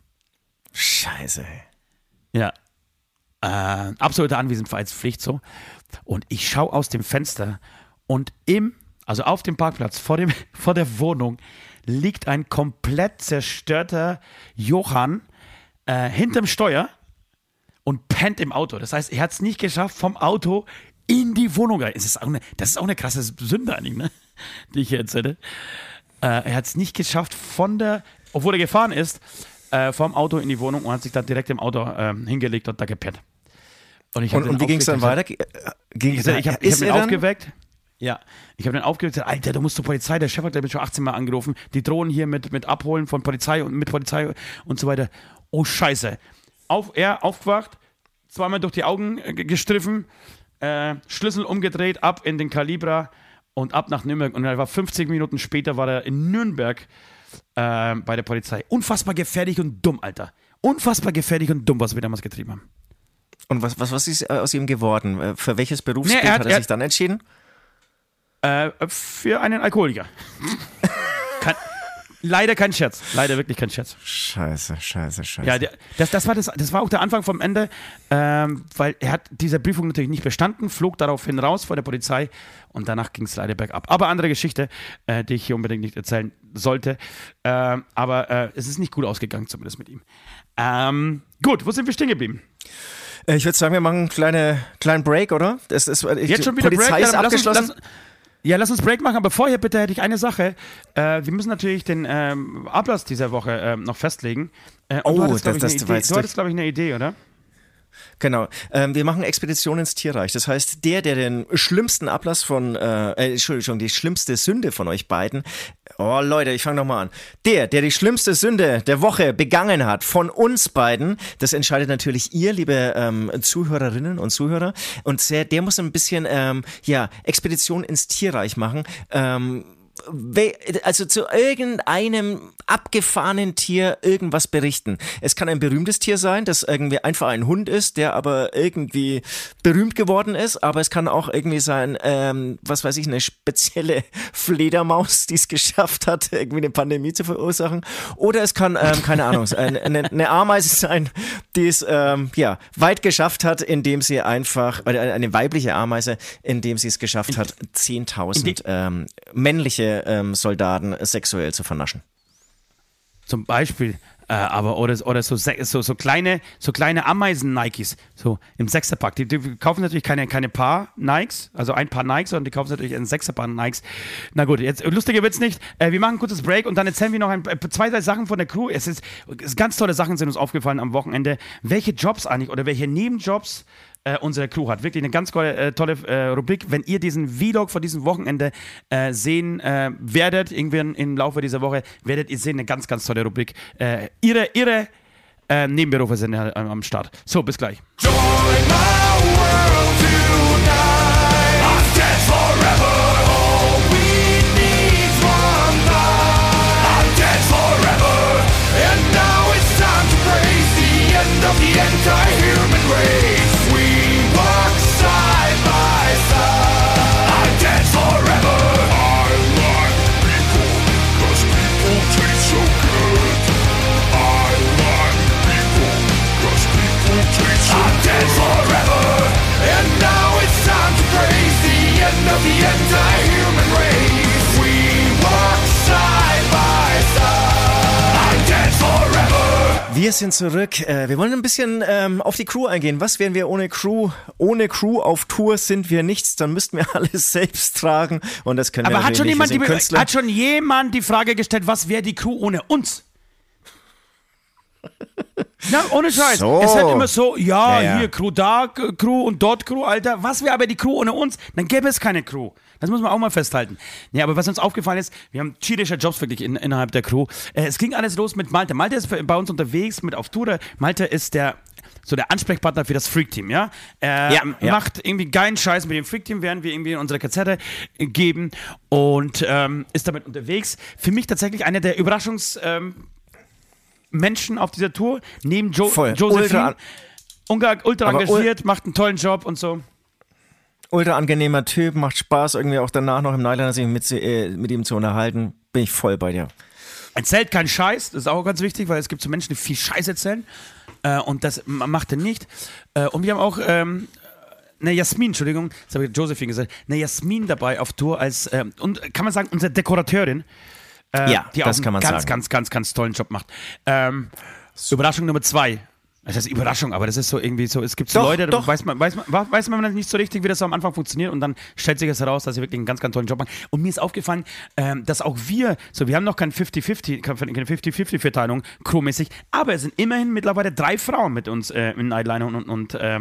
Scheiße. Ja. Äh, absolute Anwesenheitspflicht so. Und ich schaue aus dem Fenster und im, also auf dem Parkplatz vor, dem, (laughs) vor der Wohnung liegt ein komplett zerstörter Johann äh, hinterm Steuer und pennt im Auto. Das heißt, er hat es nicht geschafft, vom Auto in die Wohnung rein. Das ist auch eine, das ist auch eine krasse Sünde eigentlich, ne? (laughs) die ich hier erzähle. Äh, er hat es nicht geschafft, von der, obwohl er gefahren ist, äh, vom Auto in die Wohnung und hat sich dann direkt im Auto äh, hingelegt und da gepennt. Und, ich und, und wie ging es dann weiter? Ging, ich habe hab ihn aufgeweckt. Ja, ich habe dann aufgeweckt, Alter, du musst zur Polizei. Der Chef hat, glaube ich, schon 18 Mal angerufen. Die drohen hier mit, mit Abholen von Polizei und mit Polizei und so weiter. Oh, Scheiße. Auf, er aufgewacht, zweimal durch die Augen gestriffen, äh, Schlüssel umgedreht, ab in den Kalibra und ab nach Nürnberg. Und er war 50 Minuten später war er in Nürnberg äh, bei der Polizei. Unfassbar gefährlich und dumm, Alter. Unfassbar gefährlich und dumm, was wir damals getrieben haben. Und was, was, was ist aus ihm geworden? Für welches Berufsbild nee, hat, hat, er sich dann entschieden? Äh, für einen Alkoholiker. Kann, leider kein Scherz. Leider wirklich kein Scherz. Scheiße, scheiße, scheiße. Ja, der, das, das, war das, das war auch der Anfang vom Ende, ähm, weil er hat diese Prüfung natürlich nicht bestanden, flog daraufhin raus vor der Polizei und danach ging es leider bergab. Aber andere Geschichte, äh, die ich hier unbedingt nicht erzählen sollte. Äh, aber äh, es ist nicht gut ausgegangen, zumindest mit ihm. Ähm, gut, wo sind wir stehen geblieben? Äh, ich würde sagen, wir machen einen kleine, kleinen Break, oder? Das ist, ich, Jetzt schon wieder Polizei Break? Ist abgeschlossen. Lass uns, lass, ja, lass uns Break machen, aber vorher bitte hätte ich eine Sache. Äh, wir müssen natürlich den ähm, Ablass dieser Woche ähm, noch festlegen. Äh, oh, das, das, das, du hattest, glaube ich, eine Idee, oder? Genau. Ähm, wir machen Expedition ins Tierreich. Das heißt, der, der den schlimmsten Ablass von, äh, äh Entschuldigung, die schlimmste Sünde von euch beiden, oh Leute, ich fange nochmal an. Der, der die schlimmste Sünde der Woche begangen hat von uns beiden, das entscheidet natürlich ihr, liebe ähm, Zuhörerinnen und Zuhörer. Und der, der muss ein bisschen, ähm, ja, Expedition ins Tierreich machen. Ähm, also zu irgendeinem abgefahrenen Tier irgendwas berichten. Es kann ein berühmtes Tier sein, das irgendwie einfach ein Hund ist, der aber irgendwie berühmt geworden ist, aber es kann auch irgendwie sein, ähm, was weiß ich, eine spezielle (laughs) Fledermaus, die es geschafft hat, irgendwie eine Pandemie zu verursachen. Oder es kann, ähm, keine Ahnung, eine, eine, Ameise sein, die es ähm, ja weit geschafft hat, indem sie einfach, äh, eine weibliche Ameise, indem sie es geschafft hat, 10.000 ähm, ähm, Soldaten sexuell zu vernaschen. Zum Beispiel, äh, aber oder, oder so, so, so kleine, so kleine Ameisen-Nikes, so im Sechserpack. Die, die kaufen natürlich keine, keine Paar Nikes, also ein Paar Nikes, sondern die kaufen natürlich ein Sechserpaar Nikes. Na gut, jetzt lustiger wird's nicht. Äh, wir machen ein kurzes Break und dann erzählen wir noch ein, äh, zwei, drei Sachen von der Crew. Es ist, es ganz tolle Sachen sind uns aufgefallen am Wochenende. Welche Jobs eigentlich oder welche Nebenjobs äh, unsere Crew hat. Wirklich eine ganz tolle, äh, tolle äh, Rubrik. Wenn ihr diesen Vlog von diesem Wochenende sehen werdet, irgendwann im Laufe dieser Woche, werdet ihr sehen, eine ganz, ganz tolle Rubrik. Ihre ihre Nebenberufe sind am Start. So, bis gleich. Join Wir sind zurück. Äh, wir wollen ein bisschen ähm, auf die Crew eingehen. Was wären wir ohne Crew? Ohne Crew auf Tour sind wir nichts. Dann müssten wir (laughs) alles selbst tragen. Und das können Aber wir hat schon, jemand die, hat schon jemand die Frage gestellt, was wäre die Crew ohne uns? Na, ohne Scheiß. So. Es ist halt immer so, ja, ja, ja, hier Crew da, Crew und dort Crew, Alter. Was wäre aber die Crew ohne uns? Dann gäbe es keine Crew. Das muss man auch mal festhalten. Ja, aber was uns aufgefallen ist, wir haben tierische Jobs wirklich in, innerhalb der Crew. Äh, es ging alles los mit Malte. Malte ist bei uns unterwegs mit auf Tour. Malte ist der so der Ansprechpartner für das Freak-Team, ja? Er ja, ja. macht irgendwie geilen Scheiß mit dem Freak-Team, während wir irgendwie unsere Kassette geben und ähm, ist damit unterwegs. Für mich tatsächlich einer der Überraschungs- ähm, Menschen auf dieser Tour, neben jo Voll. Josephine. Ultra, ultra engagiert, macht einen tollen Job und so. Ultra angenehmer Typ, macht Spaß, irgendwie auch danach noch im Nightliner sich mit, äh, mit ihm zu unterhalten. Bin ich voll bei dir. Erzählt keinen Scheiß, das ist auch ganz wichtig, weil es gibt so Menschen, die viel Scheiß erzählen. Äh, und das macht er nicht. Äh, und wir haben auch ähm, eine Jasmin, Entschuldigung, das habe ich Josephine gesagt, eine Jasmin dabei auf Tour als, ähm, und kann man sagen, unsere Dekorateurin. Äh, Ja, die das auch kann man ganz, sagen. ganz, ganz, ganz tollen Job macht. Ähm, Überraschung Nummer zwei. Das heißt Überraschung, aber das ist so irgendwie so, es gibt so Doch, Leute, da weiß man, weiß, man, weiß man nicht so richtig, wie das so am Anfang funktioniert und dann stellt sich es heraus, dass sie wirklich einen ganz, ganz tollen Job machen. Und mir ist aufgefallen, ähm, dass auch wir, so wir haben noch kein 50-50, keine 50-50-Verteilung, crewmäßig, aber es sind immerhin mittlerweile drei Frauen mit uns äh, in Nightliner und, und, und äh,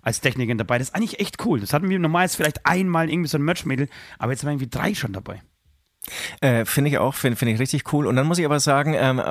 als Technikerin dabei. Das ist eigentlich echt cool. Das hatten wir normalerweise vielleicht einmal irgendwie so ein Merch-Mädel, aber jetzt haben wir irgendwie drei schon dabei. Äh, finde ich auch, finde find ich richtig cool. Und dann muss ich aber sagen, ähm,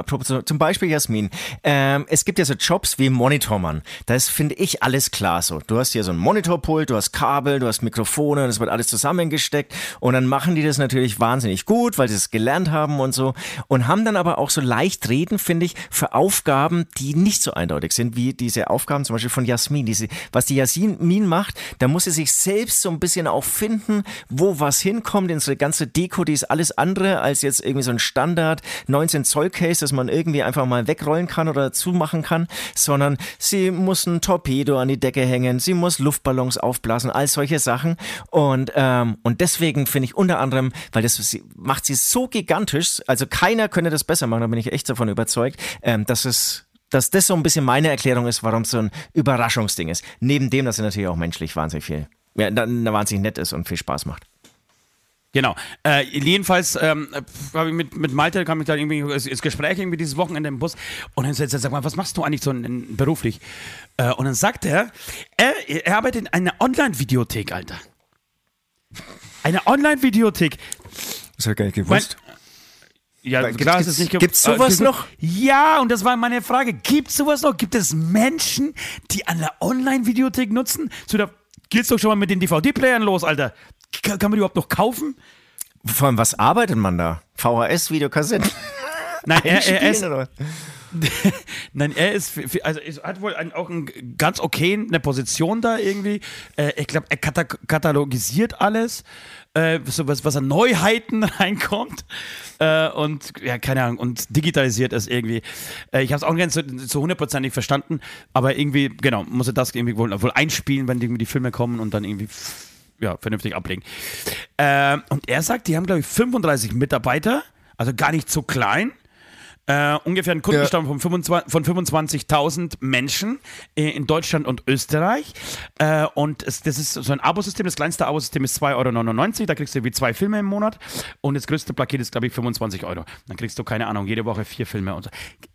zum Beispiel Jasmin, ähm, es gibt ja so Jobs wie Monitormann. Da ist, finde ich, alles klar so. Du hast hier so ein Monitorpult, du hast Kabel, du hast Mikrofone, das wird alles zusammengesteckt und dann machen die das natürlich wahnsinnig gut, weil sie es gelernt haben und so und haben dann aber auch so leicht reden, finde ich, für Aufgaben, die nicht so eindeutig sind, wie diese Aufgaben zum Beispiel von Jasmin. Diese, was die Jasmin macht, da muss sie sich selbst so ein bisschen auch finden, wo was hinkommt, in so ganze Deko, die ist alles andere als jetzt irgendwie so ein Standard 19 Zoll Case, das man irgendwie einfach mal wegrollen kann oder zumachen kann, sondern sie muss ein Torpedo an die Decke hängen, sie muss Luftballons aufblasen, all solche Sachen und ähm, und deswegen finde ich unter anderem, weil das sie, macht sie so gigantisch, also keiner könnte das besser machen, da bin ich echt davon überzeugt, ähm, dass es dass das so ein bisschen meine Erklärung ist, warum es so ein Überraschungsding ist. Neben dem, dass sie natürlich auch menschlich wahnsinnig viel, ja, wahnsinnig nett ist und viel Spaß macht. Genau. Äh, jedenfalls ähm, habe ich mit, mit Malte kam ich da irgendwie das Gespräch irgendwie dieses Wochenende im Bus und dann sagt er, sag mal, was machst du eigentlich so in, in, beruflich? Äh, und dann sagt er, er, er arbeitet in einer Online-Videothek, Alter. Eine Online-Videothek. Das ich gar nicht Mein- Ja, Weil klar gibt's- ist es nicht ge- gibt's sowas äh, noch? Ja, und das war meine Frage. Gibt es sowas noch? Gibt es Menschen, die eine Online-Videothek nutzen? So, da geht's doch schon mal mit den DVD-Playern los, Alter. Kann, kann man die überhaupt noch kaufen? Vor allem, was arbeitet man da? VHS-Videokassetten? (laughs) Nein, (laughs) er, (laughs) er, ist? Nein, er ist, also er hat wohl ein, auch ein ganz okay eine Position da irgendwie. Äh, ich glaube, er kata katalogisiert alles, äh, so was, was an Neuheiten reinkommt äh, und ja, keine Ahnung, und digitalisiert es irgendwie. Äh, ich habe es auch nicht so hundertprozentig verstanden, aber irgendwie, genau, muss er das irgendwie wohl, wohl einspielen, wenn irgendwie die Filme kommen und dann irgendwie ja, vernünftig ablegen. Äh, und er sagt, die haben, glaube ich, 35 Mitarbeiter, also gar nicht so klein. Äh, ungefähr ein Kundenstamm von 25 von 25.000 Menschen äh, in Deutschland und Österreich. Äh, und es, das ist so ein Abosystem. Das kleinste Abosystem ist 2,99 Euro. Da kriegst du wie zwei Filme im Monat. Und das größte Paket ist, glaube ich, 25 Euro. Dann kriegst du, keine Ahnung, jede Woche vier Filme und so.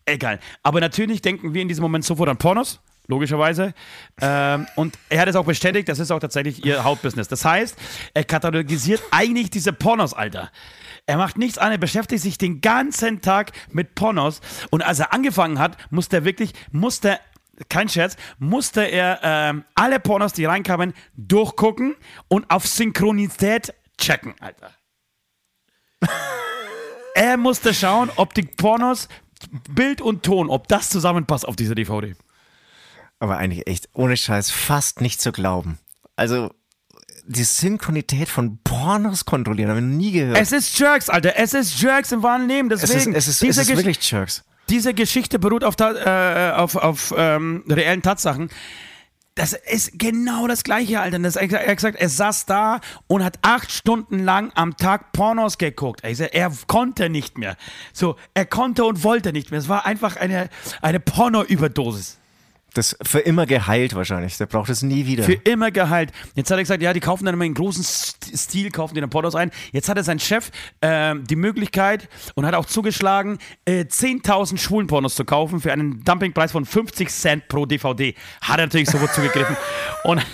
Egal. Aber natürlich denken wir in diesem Moment sofort an Pornos. Logischerweise. Ähm, und er hat es auch bestätigt, das ist auch tatsächlich ihr Hauptbusiness. Das heißt, er katalogisiert eigentlich diese Pornos, Alter. Er macht nichts anderes, er beschäftigt sich den ganzen Tag mit Pornos. Und als er angefangen hat, musste er wirklich, musste, kein Scherz, musste er ähm, alle Pornos, die reinkamen, durchgucken und auf Synchronität checken, Alter. er musste schauen, ob die Pornos, Bild und Ton, ob das zusammenpasst auf dieser DVD. Aber eigentlich echt, ohne Scheiß, fast nicht zu glauben. Also, die Synchronität von Pornos kontrollieren, habe ich noch nie gehört. Es ist Jerks, Alter. Es ist Jerks im wahren Leben. es ist, Deswegen, es ist, diese, es ist wirklich Jerks. diese Geschichte beruht auf, äh, auf, auf ähm, reellen Tatsachen. Das ist genau das Gleiche, Alter. Das, er hat gesagt, er saß da und hat acht Stunden lang am Tag Pornos geguckt. Er, sagt, er konnte nicht mehr. So, er konnte und wollte nicht mehr. Es war einfach eine, eine Porno-Überdosis. Das für immer geheilt wahrscheinlich. Der braucht es nie wieder. Für immer geheilt. Jetzt hat er gesagt, ja, die kaufen dann immer in großen St- Stil, kaufen die dann Pornos ein. Jetzt hat er sein Chef ähm, die Möglichkeit und hat auch zugeschlagen, äh, 10.000 Schwulenpornos zu kaufen für einen Dumpingpreis von 50 Cent pro DVD. Hat er natürlich sofort zugegriffen (laughs) und,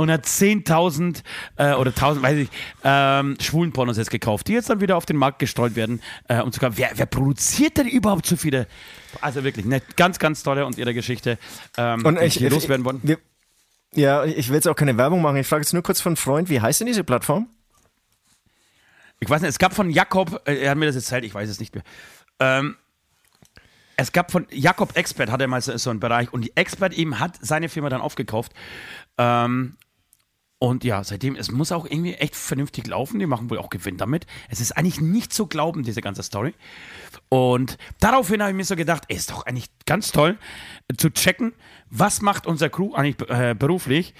und hat 10.000 äh, oder 1.000, weiß ich, ähm, Schwulenpornos jetzt gekauft, die jetzt dann wieder auf den Markt gestreut werden. Äh, und sogar, wer, wer produziert denn überhaupt so viele? Also wirklich, eine ganz, ganz tolle und ihre Geschichte. Ähm, Und die ich, hier ich, loswerden wollen. wir, ja, ich will jetzt auch keine Werbung machen. Ich frage jetzt nur kurz von Freund, wie heißt denn diese Plattform? Ich weiß nicht, es gab von Jakob, äh, er hat mir das erzählt, ich weiß es nicht mehr. Ähm, es gab von Jakob Expert, hat er mal so, so einen Bereich und die Expert eben hat seine Firma dann aufgekauft. Ähm, Und ja, seitdem, es muss auch irgendwie echt vernünftig laufen. Die machen wohl auch Gewinn damit. Es ist eigentlich nicht zu glauben, diese ganze Story. Und daraufhin habe ich mir so gedacht, ey, ist doch eigentlich ganz toll äh, zu checken, was macht unser Crew eigentlich äh, beruflich.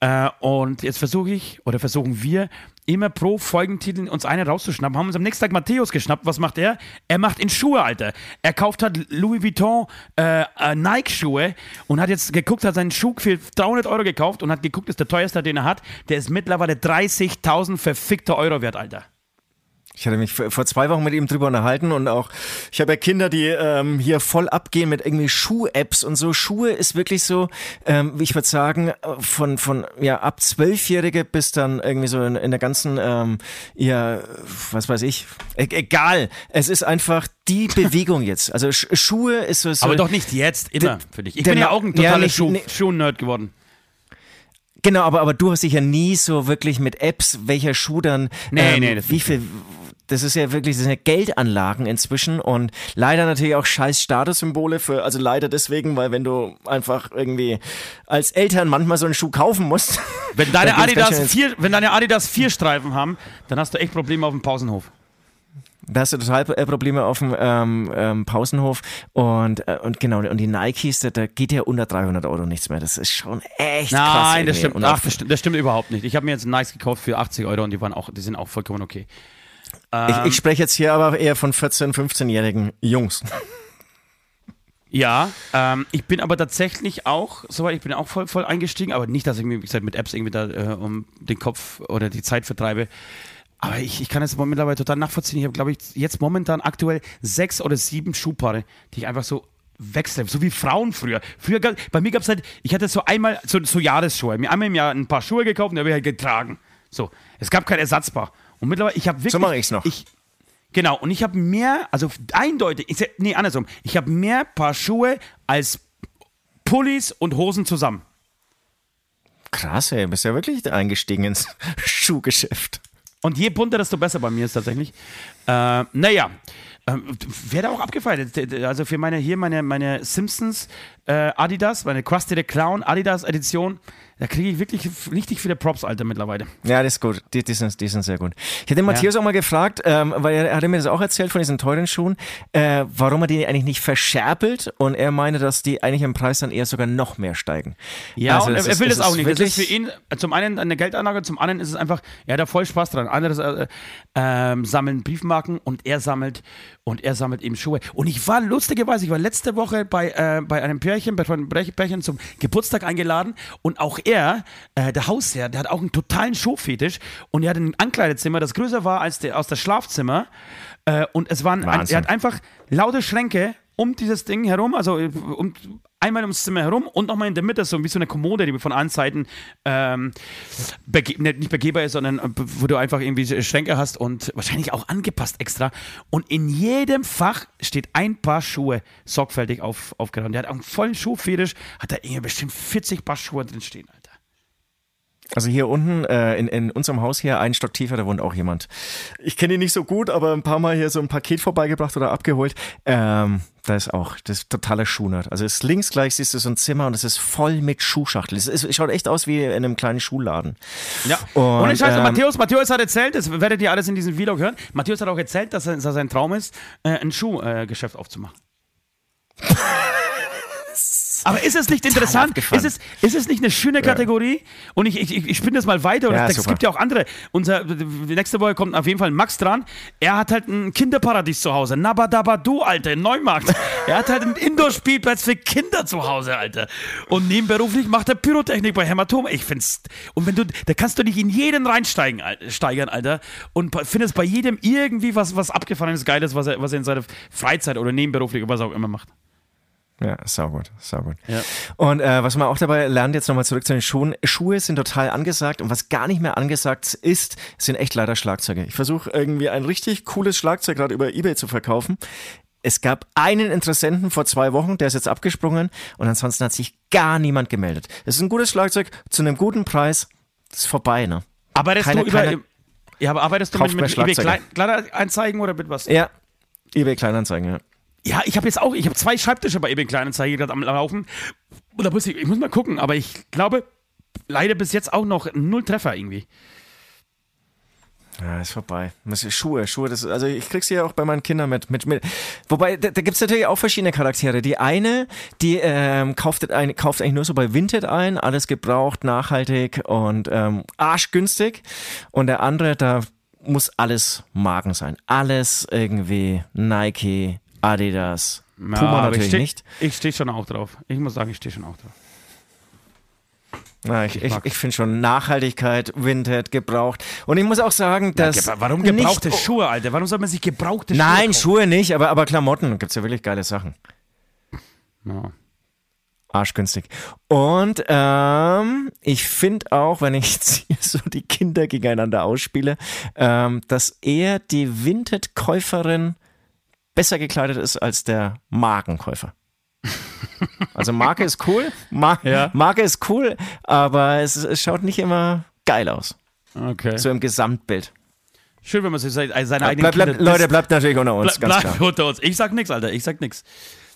Äh, und jetzt versuche ich oder versuchen wir immer pro Folgentitel uns eine rauszuschnappen. Haben uns am nächsten Tag Matthäus geschnappt. Was macht er? Er macht in Schuhe, Alter. Er kauft halt Louis Vuitton äh, äh, Nike-Schuhe und hat jetzt geguckt, hat seinen Schuh für 300 Euro gekauft und hat geguckt, ist der teuerste, den er hat. Der ist mittlerweile 30.000 verfickte Euro wert, Alter. Ich hatte mich vor zwei Wochen mit ihm drüber unterhalten und auch, ich habe ja Kinder, die ähm, hier voll abgehen mit irgendwie Schuh-Apps und so. Schuhe ist wirklich so, ähm, ich würde sagen, von, von ja, ab Zwölfjährige bis dann irgendwie so in, in der ganzen, ähm, ja, was weiß ich, e egal. Es ist einfach die (laughs) Bewegung jetzt. Also Sch Schuhe ist so, so. Aber doch nicht jetzt, immer, für dich. Ich bin ja auch ein totaler ja, Schuh, Schuh-Nerd geworden. Genau, aber, aber du hast dich ja nie so wirklich mit Apps, welcher Schuh dann, nee, ähm, nee, wie viel, das ist ja wirklich, das sind ja Geldanlagen inzwischen und leider natürlich auch scheiß Statussymbole für, also leider deswegen, weil wenn du einfach irgendwie als Eltern manchmal so einen Schuh kaufen musst. Wenn deine (laughs) Adidas vier, wenn deine Adidas vier Streifen haben, dann hast du echt Probleme auf dem Pausenhof. Da hast du total äh, Probleme auf dem ähm, ähm, Pausenhof und, äh, und genau, und die Nikes, da, da, geht ja unter 300 Euro nichts mehr. Das ist schon echt Nein, krass. Nein, das stimmt, ach, das stimmt, das stimmt überhaupt nicht. Ich habe mir jetzt Nikes gekauft für 80 Euro und die waren auch, die sind auch vollkommen okay. Ähm, ich, ich spreche jetzt hier aber eher von 14-, 15-jährigen Jungs. Ja, ähm, ich bin aber tatsächlich auch, soweit ich bin auch voll, voll eingestiegen, aber nicht, dass ich mir, wie gesagt, mit Apps irgendwie da äh, um den Kopf oder die Zeit vertreibe. Aber ich, ich kann das mittlerweile total nachvollziehen. Ich habe, glaube ich, jetzt momentan aktuell sechs oder sieben Schuhpaare, die ich einfach so wechsle, so wie Frauen früher. Früher bei mir gab es halt, ich hatte so einmal so, so Jahresschuhe, mir einmal im Jahr ein paar Schuhe gekauft und die habe ich halt getragen. So, es gab kein Ersatzpaar. Und mittlerweile, ich habe wirklich. So mache ich es noch. Ich, genau, und ich habe mehr, also eindeutig, ich, nee, andersrum, ich habe mehr Paar Schuhe als Pullis und Hosen zusammen. Krass, ey, bist ja wirklich eingestiegen ins (laughs) Schuhgeschäft. Und je bunter, desto besser bei mir ist tatsächlich. Äh, naja, äh, werde auch abgefeiert. Also für meine, hier meine, meine Simpsons äh, Adidas, meine Krusty the Clown Adidas Edition, da kriege ich wirklich richtig viele Props, Alter, mittlerweile. Ja, das ist gut. Die, die, sind, die sind sehr gut. Ich hätte Matthias ja. auch mal gefragt, ähm, weil er, er hatte mir das auch erzählt von diesen teuren Schuhen, äh, warum er die eigentlich nicht verscherbelt und er meinte, dass die eigentlich im Preis dann eher sogar noch mehr steigen. Ja, also und er, er will das auch nicht. Das ist für ihn zum einen eine Geldanlage, zum anderen ist es einfach, er hat da voll Spaß dran. Andere äh, äh, sammeln Briefmarken und er sammelt und er sammelt eben Schuhe. Und ich war lustigerweise, ich war letzte Woche bei, äh, bei einem Pärchen, bei einem Pärchen zum Geburtstag eingeladen und auch er, äh, der Hausherr, der hat auch einen totalen Schuhfetisch und er hat ein Ankleidezimmer, das größer war als der, aus das Schlafzimmer. Äh, und es waren, ein, er hat einfach laute Schränke um dieses Ding herum, also um, einmal ums Zimmer herum und nochmal in der Mitte, so wie so eine Kommode, die von allen Seiten ähm, ne, nicht begehbar ist, sondern äh, wo du einfach irgendwie Schränke hast und wahrscheinlich auch angepasst extra. Und in jedem Fach steht ein Paar Schuhe sorgfältig auf, aufgeladen. Der hat einen vollen Schuhfetisch, hat da irgendwie bestimmt 40 Paar Schuhe drin stehen. Also hier unten äh, in, in unserem Haus hier, ein Stock tiefer, da wohnt auch jemand. Ich kenne ihn nicht so gut, aber ein paar Mal hier so ein Paket vorbeigebracht oder abgeholt. Ähm, da ist auch, das ist totaler Schuhnerd. Also ist links gleich siehst du so ein Zimmer und es ist voll mit Schuhschachteln. Es, es schaut echt aus wie in einem kleinen Schuhladen. Ja. Und, und Scheiße, ähm, Matthäus, Matthäus hat erzählt, das werdet ihr alles in diesem Vlog hören. Matthäus hat auch erzählt, dass, er, dass sein Traum ist, äh, ein Schuhgeschäft äh, aufzumachen. (laughs) Aber ist es nicht interessant? Ist es, ist es nicht eine schöne Kategorie? Ja. Und ich, ich, ich spinne das mal weiter. Und ja, es gibt ja auch andere. Unser, nächste Woche kommt auf jeden Fall Max dran. Er hat halt ein Kinderparadies zu Hause. Nabadabadu, Alter, in Neumarkt. er hat halt einen Indoor-Spielplatz für Kinder zu Hause, Alter. Und nebenberuflich macht er Pyrotechnik bei Hämatom. Ich find's. Und wenn du, da kannst du dich in jeden reinsteigen, steigern, Alter. Und findest bei jedem irgendwie was, was abgefahrenes, Geiles, was er, was er in seiner Freizeit oder nebenberuflich oder was auch immer macht. Ja, saugut, saugut. Ja. Und äh, was man auch dabei lernt, jetzt nochmal zurück zu den Schuhen, Schuhe sind total angesagt und was gar nicht mehr angesagt ist, sind echt leider Schlagzeuge. Ich versuche irgendwie ein richtig cooles Schlagzeug gerade über Ebay zu verkaufen. Es gab einen Interessenten vor zwei Wochen, der ist jetzt abgesprungen und ansonsten hat sich gar niemand gemeldet. Es ist ein gutes Schlagzeug zu einem guten Preis. Das ist vorbei, ne? Arbeitest keine, du über, ja, aber arbeitest du mit, mit eBay Kleinanzeigen oder mit was? Ja, eBay Kleinanzeigen, ja. Ja, ich habe jetzt auch, ich habe zwei Schreibtische bei eBay Kleinanzeigen gerade am Laufen. Und da muss ich, ich muss mal gucken, aber ich glaube, leider bis jetzt auch noch null Treffer irgendwie. Ja, ist vorbei. Schuhe, Schuhe, das, also ich krieg's ja auch bei meinen Kindern mit. mit, mit. Wobei, da, da gibt's natürlich auch verschiedene Charaktere. Die eine, die ähm, kauft, ein, kauft eigentlich nur so bei Vinted ein, alles gebraucht, nachhaltig und ähm, arschgünstig. Und der andere, da muss alles Marken sein. Alles irgendwie Nike, Adidas, Puma Ja, natürlich ich steh, nicht. Ich stehe schon auch drauf. Ich muss sagen, ich stehe schon auch drauf. Na, ich ich, ich finde schon Nachhaltigkeit, Vinted, gebraucht. Und ich muss auch sagen, dass. Ge- Warum gebrauchte nicht, Schuhe, Alter? Warum soll man sich gebrauchte Schuhe Nein, kaufen? Schuhe nicht, aber, aber Klamotten gibt's ja wirklich geile Sachen. Ja. Arschgünstig. Und ähm, ich finde auch, wenn ich (laughs) jetzt hier so die Kinder gegeneinander ausspiele, ähm, dass eher die Vinted-Käuferin besser gekleidet ist als der Markenkäufer. Also Marke ist cool, Mar Ja. Marke ist cool, aber es, es schaut nicht immer geil aus, Okay. so im Gesamtbild. Schön, wenn man sich seine eigenen Bleib, bleib, Kinder Leute, bleibt natürlich unter uns, Ble ganz bleib klar. unter uns. Ich sag nix, Alter. Ich sag nix.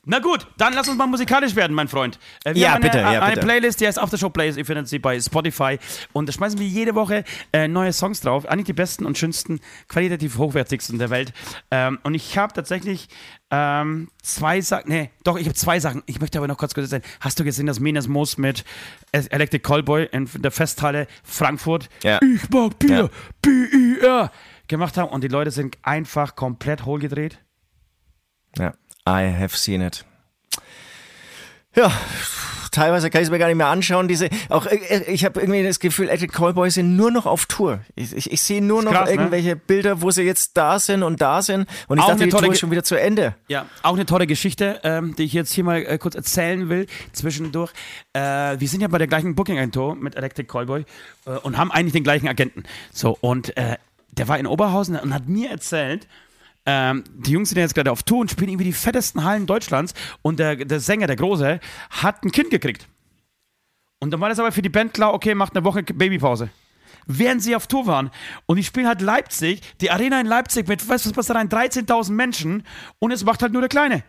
Na gut, dann lass uns mal musikalisch werden, mein Freund. Äh, Wir Ja, haben eine, bitte, ja, eine bitte. Playlist, die heißt Aftershow Playlist. Ihr findet sie bei Spotify. Und da schmeißen wir jede Woche äh, neue Songs drauf. Eigentlich die besten und schönsten, qualitativ hochwertigsten der Welt. Ähm, und ich habe tatsächlich ähm, zwei Sachen. Nee, doch, ich habe zwei Sachen. Ich möchte aber noch kurz kurz sagen. Hast du gesehen, dass Menes Moos mit Electric Callboy in der Festhalle Frankfurt Ja. Ich mag Bier, Ja. B-I-R gemacht haben und die Leute sind einfach komplett hohlgedreht? Ja, I have seen it. Ja, teilweise kann ich es mir gar nicht mehr anschauen. Diese, auch äh, ich habe irgendwie das Gefühl, Electric Callboys sind nur noch auf Tour. Ich, ich, ich sehe nur noch krass, ne? irgendwelche Bilder, wo sie jetzt da sind und da sind. Und ich Auch dachte, die Tour ist schon wieder zu Ende. Ja, auch eine tolle Geschichte, ähm, die ich jetzt hier mal äh, kurz erzählen will, zwischendurch. Äh, wir sind ja bei der gleichen Booking-Agentur mit Electric Callboy äh, und haben eigentlich den gleichen Agenten. So, und äh, der war in Oberhausen und hat mir erzählt, ähm, die Jungs sind jetzt gerade auf Tour und spielen irgendwie die fettesten Hallen Deutschlands und der, der Sänger, der Große, hat ein Kind gekriegt. Und dann war das aber für die Band klar, okay, macht eine Woche Babypause. Während sie auf Tour waren. Und die spielen halt Leipzig, die Arena in Leipzig mit, weißt du, was passt da rein? 13.000 Menschen und es macht halt nur der Kleine.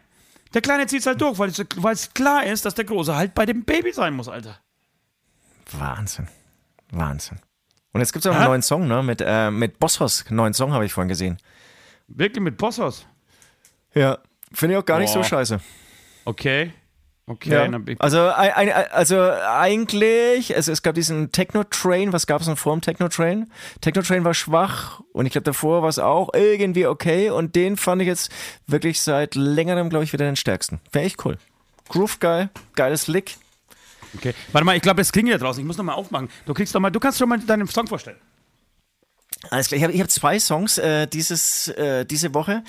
Der Kleine zieht es halt durch, weil es, klar ist, dass der Große halt bei dem Baby sein muss, Alter. Wahnsinn. Wahnsinn. Und jetzt gibt es auch einen neuen Song, ne? Mit, äh, mit Bossos. Neuen Song habe ich vorhin gesehen. Wirklich mit Bossos. Ja. Finde ich auch gar nicht so Boah. scheiße. Okay. Okay. Ja. Also, also eigentlich, es, es gab diesen Techno-Train, was gab es denn vor dem Techno-Train? Techno-Train war schwach und ich glaube davor war es auch irgendwie okay und den fand ich jetzt wirklich seit längerem, glaube ich, wieder den stärksten. Wäre echt cool. Groove geil, geiles Lick. okay. Warte mal, ich glaube, es klingelt da draußen. Ich muss noch mal aufmachen. Du kriegst doch mal, du kannst schon mal deinen Song vorstellen. Alles klar, ich habe hab zwei Songs äh, dieses, äh, diese Woche.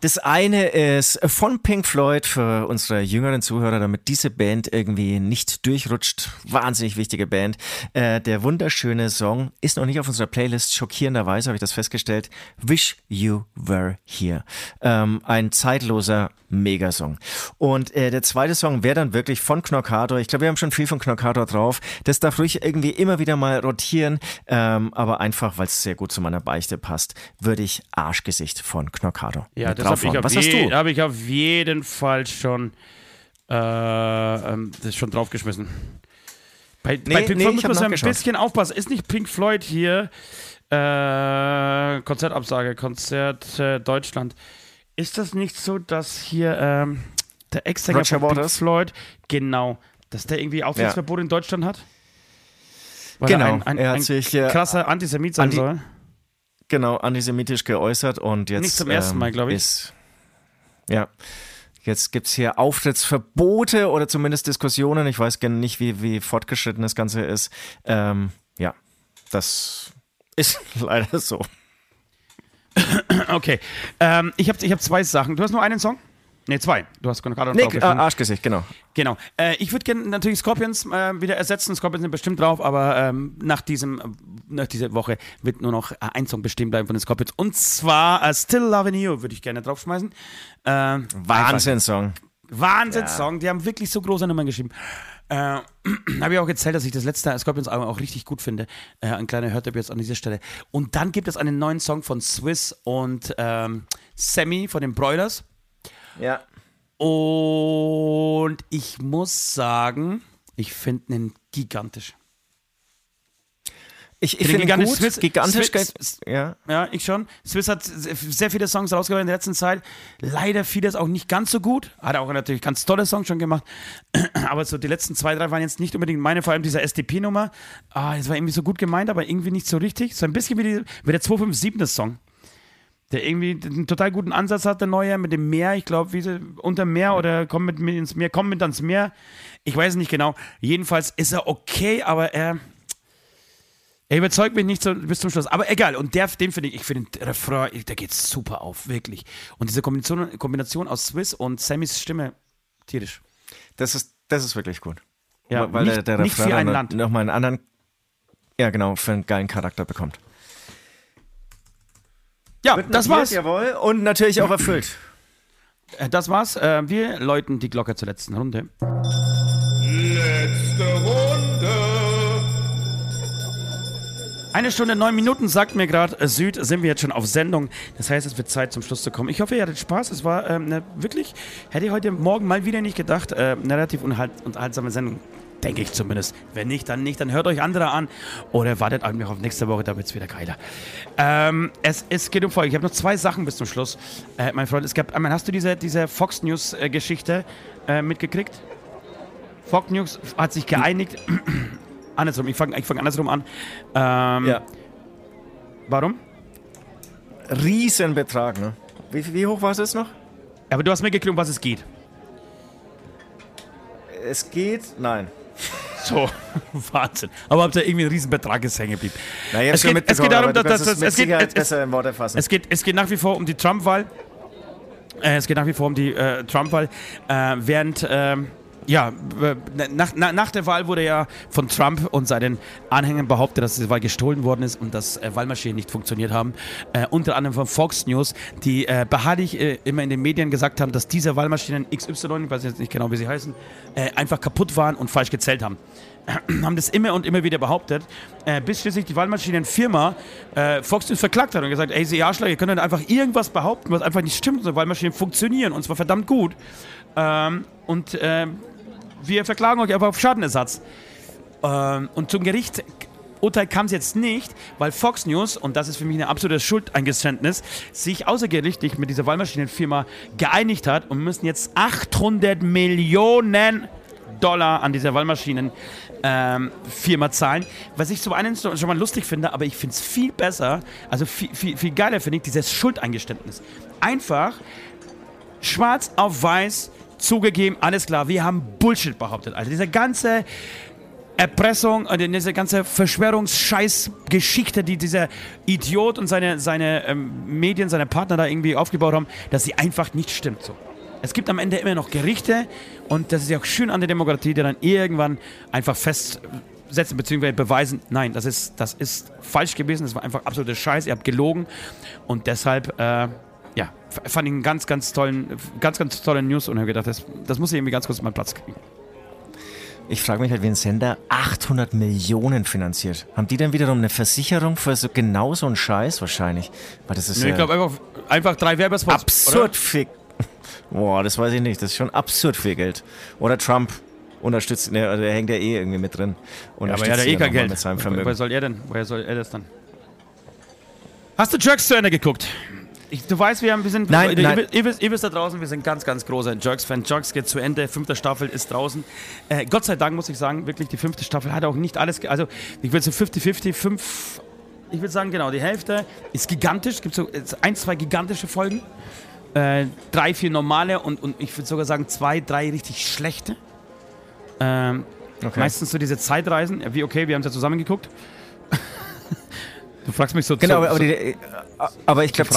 Das eine ist von Pink Floyd für unsere jüngeren Zuhörer, damit diese Band irgendwie nicht durchrutscht. Wahnsinnig wichtige Band. Äh, der wunderschöne Song ist noch nicht auf unserer Playlist. Schockierenderweise habe ich das festgestellt. Wish You Were Here. Ähm, ein zeitloser Megasong. Und äh, der zweite Song wäre dann wirklich von Knockator. Ich glaube, wir haben schon viel von Knockator drauf. Das darf ruhig irgendwie immer wieder mal rotieren. Ähm, aber einfach, weil es sehr gut zu meiner Beichte passt, würde ich Arschgesicht von Knockator Ja, das habe ich, auf Was hast du? hab ich auf jeden Fall schon, äh, ähm, das schon draufgeschmissen. Bei, bei Pink nee, Floyd muss man so ein bisschen aufpassen. Ist nicht Pink Floyd hier äh, Konzertabsage, Konzert äh, Deutschland. Ist das nicht so, dass hier ähm, der Ex-Sänger von Pink Waters? Floyd, genau, dass der irgendwie Aufenthaltsverbot in Deutschland hat? Weil Genau, er ein, ein, hat ein sich, äh, krasser Antisemit sein Anti- soll. Genau, antisemitisch geäußert und jetzt. Nicht zum ersten Mal, glaub ich. Ist, ja. Jetzt gibt's hier Auftrittsverbote oder zumindest Diskussionen. Ich weiß gerne nicht, wie, wie fortgeschritten das Ganze ist. Ähm, ja, das ist (laughs) leider so. Okay, ähm, ich habe ich hab zwei Sachen. Du hast nur einen Song? Ne, zwei. Du hast gerade noch Nee, äh, draufgeschrieben. Arschgesicht, genau. Genau. Äh, ich würde gerne natürlich Scorpions äh, wieder ersetzen. Scorpions sind bestimmt drauf, aber ähm, nach, diesem, nach dieser Woche wird nur noch äh, ein Song bestehen bleiben von den Scorpions. Und zwar äh, Still Loving You würde ich gerne draufschmeißen. Ähm, Wahnsinn-Song. Wahnsinnssong. Die haben wirklich so große Nummern geschrieben. Äh, (clears throat) habe ich auch erzählt, dass ich das letzte Scorpions-Album auch richtig gut finde. Äh, ein kleiner Hörtipp jetzt an dieser Stelle. Und dann gibt es einen neuen Song von Swiss und ähm, Sammy von den Broilers. Ja. Und ich muss sagen, ich finde ihn gigantisch. Ich, ich finde Gigantisch gut, Swiss- gigantisch, Swiss- ja. Ja, ich schon. Swiss hat sehr viele Songs rausgebracht in der letzten Zeit. Leider vieles auch nicht ganz so gut. Hat auch natürlich ganz tolle Songs schon gemacht. (clears throat) Aber so die letzten zwei, drei waren jetzt nicht unbedingt meine, vor allem dieser SDP-Nummer. Ah, das war irgendwie so gut gemeint, aber irgendwie nicht so richtig. So ein bisschen wie, die, wie der 257-Song. Der irgendwie einen total guten Ansatz hat, der neue, mit dem Meer. Ich glaube, wie sie unter Meer oder komm mit mir ins Meer, komm mit ans Meer. Ich weiß es nicht genau. Jedenfalls ist er okay, aber er. Er überzeugt mich nicht so, bis zum Schluss. Aber egal. Und der, den finde ich, ich finde den Refrain, der geht super auf, wirklich. Und diese Kombination, Kombination aus Swiss und Sammys Stimme, tierisch. Das ist, das ist wirklich gut. Ja, weil nicht- der, der Refrain nochmal einen anderen, ja genau, für einen geilen Charakter bekommt. Ja, das war's. Jawohl. Und natürlich auch erfüllt. Äh, Das war's. Äh, Wir läuten die Glocke zur letzten Runde. Letzte Runde. Eine Stunde, neun Minuten, sagt mir gerade äh, Süd, sind wir jetzt schon auf Sendung. Das heißt, es wird Zeit zum Schluss zu kommen. Ich hoffe, ihr hattet Spaß. Es war ähm, eine, wirklich, hätte ich heute Morgen mal wieder nicht gedacht, äh, eine relativ unhalt, unterhaltsame Sendung. Denke ich zumindest. Wenn nicht, dann nicht. Dann hört euch andere an oder wartet einfach auf nächste Woche, da wird es wieder geiler. Ähm, es, es geht um Folgendes. Ich habe noch zwei Sachen bis zum Schluss. Äh, mein Freund, es gab einmal, hast du diese, diese Fox News-Geschichte äh, mitgekriegt? Fox News hat sich geeinigt. (clears throat) andersrum, ich fange ich fang andersrum an. Ähm, Ja. Warum? Riesenbetrag, ne? Wie, wie hoch war es jetzt noch? Aber du hast mitgekriegt, um was es geht. Es geht, nein. (laughs) So, Wahnsinn. Aber habt ihr irgendwie einen Riesenbetrag ist hängen geblieben. Na, Es geht- es geht darum, dass- kannst dass- es geht- es- besser in Worte fassen. Es geht, es geht nach wie vor um die Trump-Wahl. Äh, es geht nach wie vor um die äh, Trump-Wahl. Äh, während, ähm, ja, äh, nach, nach, nach der Wahl wurde ja von Trump und seinen Anhängern behauptet, dass die Wahl gestohlen worden ist und dass äh, Wahlmaschinen nicht funktioniert haben. Äh, unter anderem von Fox News, die äh, beharrlich äh, immer in den Medien gesagt haben, dass diese Wahlmaschinen XY, ich weiß jetzt nicht genau, wie sie heißen, äh, einfach kaputt waren und falsch gezählt haben (clears throat) haben das immer und immer wieder behauptet, äh, bis schließlich die Wahlmaschinenfirma äh, Fox News verklagt hat und gesagt, ey, Sie Arschler, ihr könnt doch einfach irgendwas behaupten, was einfach nicht stimmt. Unsere Wahlmaschinen funktionieren und zwar verdammt gut. Ähm, und ähm, wir verklagen euch einfach auf Schadenersatz. Ähm, und zum Gericht Urteil kam es jetzt nicht, weil Fox News, und das ist für mich ein absolutes Schuldeingeständnis, sich außergerichtlich mit dieser Wahlmaschinenfirma geeinigt hat und müssen jetzt 800 Millionen Dollar an dieser Wahlmaschinenfirma ähm, zahlen. Was ich zum einen schon mal lustig finde, aber ich finde es viel besser, also viel, viel, viel geiler finde ich dieses Schuldeingeständnis. Einfach schwarz auf weiß zugegeben, alles klar, wir haben Bullshit behauptet. Also diese ganze Erpressung diese ganze Verschwörungsscheiß-Geschichte, die dieser Idiot und seine, seine ähm, Medien, seine Partner da irgendwie aufgebaut haben, dass sie einfach nicht stimmt. So. Es gibt am Ende immer noch Gerichte und das ist ja auch schön an der Demokratie, die dann irgendwann einfach festsetzen bzw. beweisen, nein, das ist, das ist falsch gewesen, das war einfach absoluter Scheiß, ihr habt gelogen und deshalb, äh, ja, fand ich einen ganz, ganz tollen, ganz, ganz tollen News und habe gedacht, das, das muss ich irgendwie ganz kurz mal Platz kriegen. Ich frage mich halt, wie ein Sender 800 Millionen finanziert. Haben die denn wiederum eine Versicherung für so genau so einen Scheiß wahrscheinlich? Weil das ist Nö, ja ich glaube einfach, einfach drei Werbespots. absurd viel. (laughs) Boah, das weiß ich nicht. Das ist schon absurd viel Geld. Oder Trump unterstützt, ne, also der hängt ja eh irgendwie mit drin. Ja, aber er hat ja eh kein Geld. Mit seinem Woher Vermögen. soll er denn? Woher soll er das dann? Hast du Jerks zu Ende geguckt? Ich, du weißt, wir, haben, wir sind. Nein, ihr, nein. Ihr, wisst, ihr wisst da draußen, wir sind ganz, ganz großer Jerks-Fan. Jerks geht zu Ende, fünfte Staffel ist draußen. Äh, Gott sei Dank muss ich sagen, wirklich, die fünfte Staffel hat auch nicht alles. Also, ich will so 50-50, fünf. Ich würde sagen, genau, die Hälfte ist gigantisch. Es gibt so ein, zwei gigantische Folgen. Äh, drei, vier normale und, und ich würde sogar sagen, zwei, drei richtig schlechte. Ähm, Okay. Meistens so diese Zeitreisen, wie okay, wir haben es ja zusammen geguckt. Du fragst mich so Genau, aber, die, äh, aber ich glaube,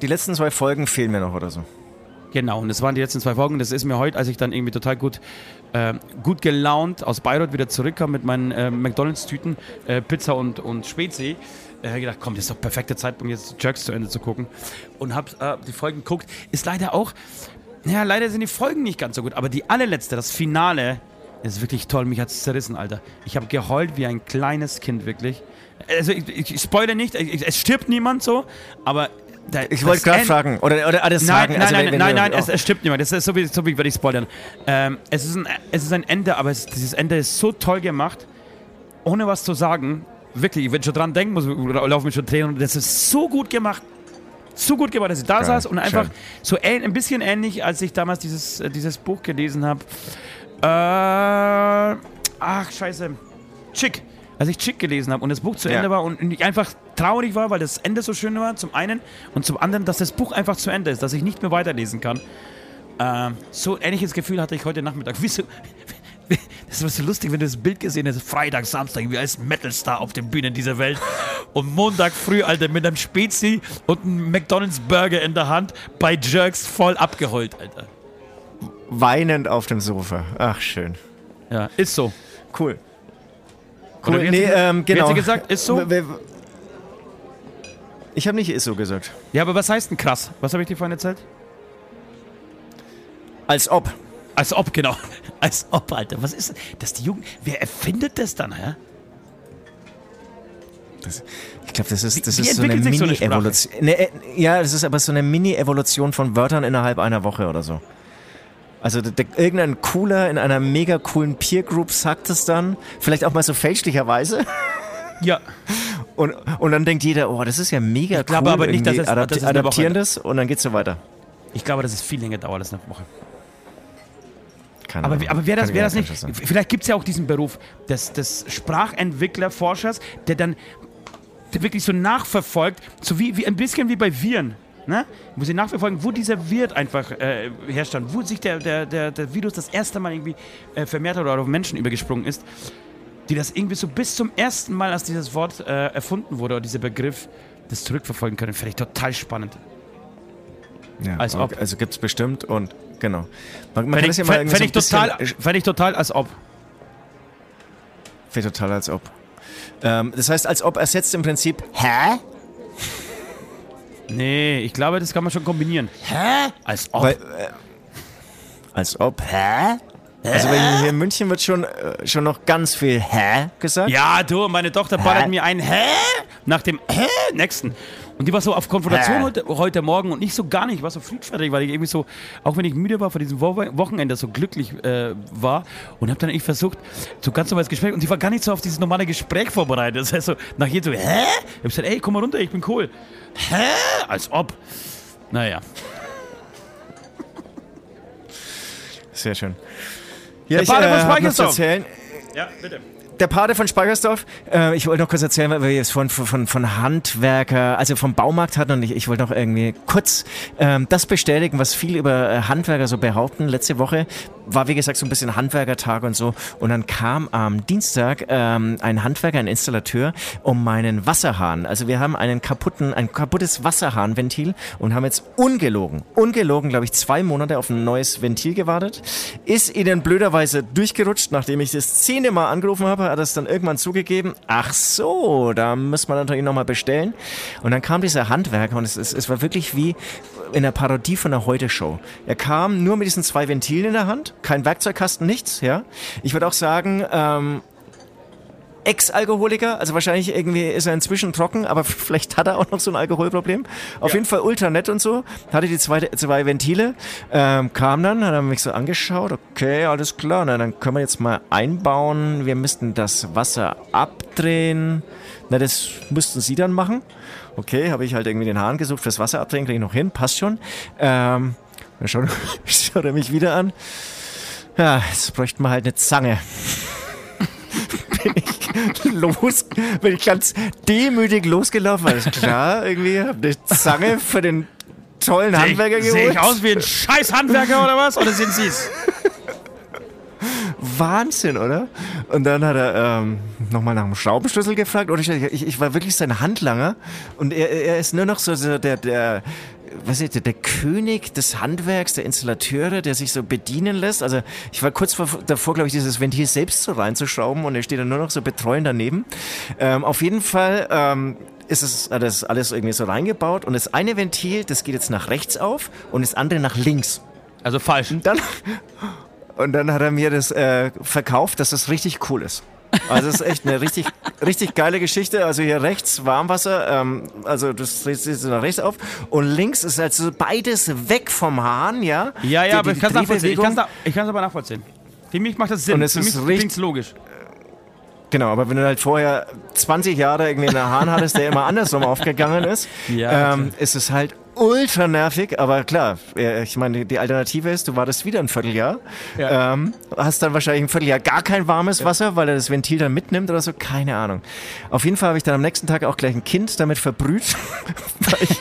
die letzten zwei Folgen fehlen mir noch oder so. Genau, und das waren die letzten zwei Folgen. Das ist mir heute, als ich dann irgendwie total gut, äh, gut gelaunt aus Bayreuth wieder zurückkam mit meinen äh, McDonalds-Tüten, äh, Pizza und, und Spezi, äh, gedacht, komm, das ist doch der perfekte Zeitpunkt, jetzt Jerks zu Ende zu gucken. Und hab äh, die Folgen geguckt. Ist leider auch, ja, leider sind die Folgen nicht ganz so gut, aber die allerletzte, das Finale, ist wirklich toll. Mich hat's zerrissen, Alter. Ich habe geheult wie ein kleines Kind, wirklich. Also, ich, ich, spoilere nicht, ich, es stirbt niemand so, aber. Da, Ich wollte gerade fragen, oder, oder alles Nein, sagen. nein, also, nein, wenn- wenn nein, nein, oh. es, es stimmt mehr. Das ist so wie, so wie würde ich spoilern. Ähm, es, ist ein, es ist ein Ende, aber es, dieses Ende ist so toll gemacht, ohne was zu sagen. wirklich, ich will schon dran denken, muss, laufen mir schon Tränen. Das ist so gut gemacht. So gut gemacht, dass ich da Geil, saß und einfach schön. so ähn, ein bisschen ähnlich, als ich damals dieses, äh, dieses Buch gelesen habe. Äh, ach, scheiße. Chick. Als ich Chick gelesen habe und das Buch zu Ja. Ende war und ich einfach traurig war, weil das Ende so schön war, zum einen. Und zum anderen, dass das Buch einfach zu Ende ist, dass ich nicht mehr weiterlesen kann. Ähm, so ein ähnliches Gefühl hatte ich heute Nachmittag. (laughs) Wieso? Das war so lustig, wenn du das Bild gesehen hast. Freitag, Samstag, wie als Metalstar auf den Bühnen dieser Welt. Und Montag früh, Alter, mit einem Spezi und einem McDonalds-Burger in der Hand bei Jerks voll abgeheult, Alter. Weinend auf dem Sofa. Ach, schön. Ja, ist so. Cool. Oder Cool, wie hat nee, sie- ähm, wie hat genau. sie gesagt? Ist so? Ich habe nicht ist so gesagt. Ja, aber was heißt denn krass? Was habe ich dir vorhin erzählt? Als ob. Als ob, genau. (laughs) Als ob, Alter. Was ist das? Die Jugend. Wer erfindet das dann, hä? Ich glaube, das ist, das Wie ist so eine so? Mini-Evolution. Ne, äh, ja, das ist aber so eine Mini-Evolution von Wörtern innerhalb einer Woche oder so. Also der, der, irgendein cooler in einer mega coolen Peer Group sagt es dann, vielleicht auch mal so fälschlicherweise. (laughs) Ja. Und, und dann denkt jeder, oh, das ist ja mega Ich glaube cool. aber nicht, dass es- es eine adaptieren das und dann geht's so weiter. Ich glaube, dass es viel länger dauert als eine Woche. Keine Aber, Ahnung. aber wäre das, wär das nicht. Vielleicht gibt es ja auch diesen Beruf des, des Sprachentwickler-Forschers, der dann der wirklich so nachverfolgt, so wie, wie ein bisschen wie bei Viren. Ne? Wo sie nachverfolgen, wo dieser Wirt einfach äh, herstand, wo sich der, der, der, der Virus das erste Mal irgendwie äh, vermehrt hat oder auf Menschen übergesprungen ist, die das irgendwie so bis zum ersten Mal, als dieses Wort äh, erfunden wurde oder dieser Begriff, das zurückverfolgen können. Finde ich total spannend. Ja, als ob. Also gibt's bestimmt und genau. Man, man Fände kann ich, ja fänd, fänd ich, so ein total, fänd ich total als ob. Wäre total als ob. Ähm, das heißt, als ob ersetzt im Prinzip Hä? Nee, ich glaube, das kann man schon kombinieren. Hä? Als ob. Weil, äh, als ob Hä? Also hier in München wird schon, äh, schon noch ganz viel Hä gesagt. Ja, du, meine Tochter ballert mir ein Hä? Nach dem Hä? Nächsten. Und die war so auf Konfrontation heute, heute Morgen und nicht so gar nicht. Ich war so friedfertig, weil ich irgendwie so, auch wenn ich müde war von diesem Wo Wochenende, so glücklich äh, war und habe dann echt versucht, so ganz normales Gespräch und die war gar nicht so auf dieses normale Gespräch vorbereitet. (laughs) Das heißt so, nach jedem so, hä? Ich hab gesagt, ey, komm mal runter, ich bin cool. Hä? Als ob. Naja. Sehr schön. Ja, Der Pate von hab Speichersdorf. erzählen. Ja, bitte. Der Pate von Speichersdorf, äh, ich wollte noch kurz erzählen, weil wir jetzt von, von, von Handwerker, also vom Baumarkt hatten und ich, ich wollte noch irgendwie kurz ähm, das bestätigen, was viele über äh, Handwerker so behaupten. Letzte Woche war, wie gesagt, so ein bisschen Handwerkertag und so und dann kam am Dienstag ähm, ein Handwerker, ein Installateur um meinen Wasserhahn. Also wir haben einen kaputten, ein kaputtes Wasserhahnventil und haben jetzt ungelogen, ungelogen, glaube ich, zwei Monate auf ein neues Ventil gewartet. Ist ihnen blöderweise durchgerutscht, nachdem ich das zehnte Mal angerufen habe, hat es dann irgendwann zugegeben. Ach so, da muss man natürlich nochmal bestellen. Und dann kam dieser Handwerker und es, es, es war wirklich wie in der Parodie von der Heute-Show. Er kam nur mit diesen zwei Ventilen in der Hand, kein Werkzeugkasten, nichts, ja. Ich würde auch sagen, ähm, Ex-Alkoholiker, also wahrscheinlich irgendwie ist er inzwischen trocken, aber (laughs) vielleicht hat er auch noch so ein Alkoholproblem. Auf jeden Fall ultra nett und so. Hatte die zwei, zwei Ventile, ähm, kam dann, hat er mich so angeschaut, okay, alles klar, na, dann können wir jetzt mal einbauen. Wir müssten das Wasser abdrehen. Na, das müssten Sie dann machen. Okay, habe ich halt irgendwie den Hahn gesucht fürs Wasser abdrehen, kriege ich noch hin, passt schon. Ähm, dann schaut, (laughs) schaut er mich wieder an. Ja, jetzt bräuchten wir halt eine Zange bin ich los, bin ich ganz demütig losgelaufen. Alles klar, irgendwie hab eine Zange für den tollen Handwerker geholt. Sehe ich aus wie ein scheiß Handwerker oder was? Oder sind Sie's? Wahnsinn, oder? Und dann hat er ähm, nochmal nach dem Schraubenschlüssel gefragt. Und ich, ich, ich war wirklich sein Handlanger. Und er, er ist nur noch so, so der, der, was ist der, der König des Handwerks, der Installateure, der sich so bedienen lässt. Also ich war kurz vor, davor, glaube ich, dieses Ventil selbst so reinzuschrauben und er steht dann nur noch so betreuend daneben. Ähm, auf jeden Fall ähm, ist es das alles irgendwie so reingebaut und das eine Ventil, das geht jetzt nach rechts auf und das andere nach links. Also falsch. Und dann, (laughs) und dann hat er mir das äh, verkauft, dass das richtig cool ist. Also es ist echt eine richtig, richtig geile Geschichte. Also hier rechts Warmwasser, ähm, also das dreht sich nach rechts auf. Und links ist also beides weg vom Hahn, ja. Ja, Die- ja, aber die ich kann es nachvollziehen. Ich aber nachvollziehen. Für mich macht das Sinn. Und es Für mich ist richtig- klingt's logisch. Genau, aber wenn du halt vorher 20 Jahre irgendwie einen Hahn hattest, der immer andersrum aufgegangen ist, (laughs) Ja, ähm, ist es halt ultra nervig. Aber klar, äh, ich meine, die Alternative ist, du wartest wieder ein Vierteljahr, Ja. ähm, hast dann wahrscheinlich ein Vierteljahr gar kein warmes Wasser, weil er das Ventil dann mitnimmt oder so, keine Ahnung. Auf jeden Fall habe ich dann am nächsten Tag auch gleich ein Kind damit verbrüht, (laughs) weil ich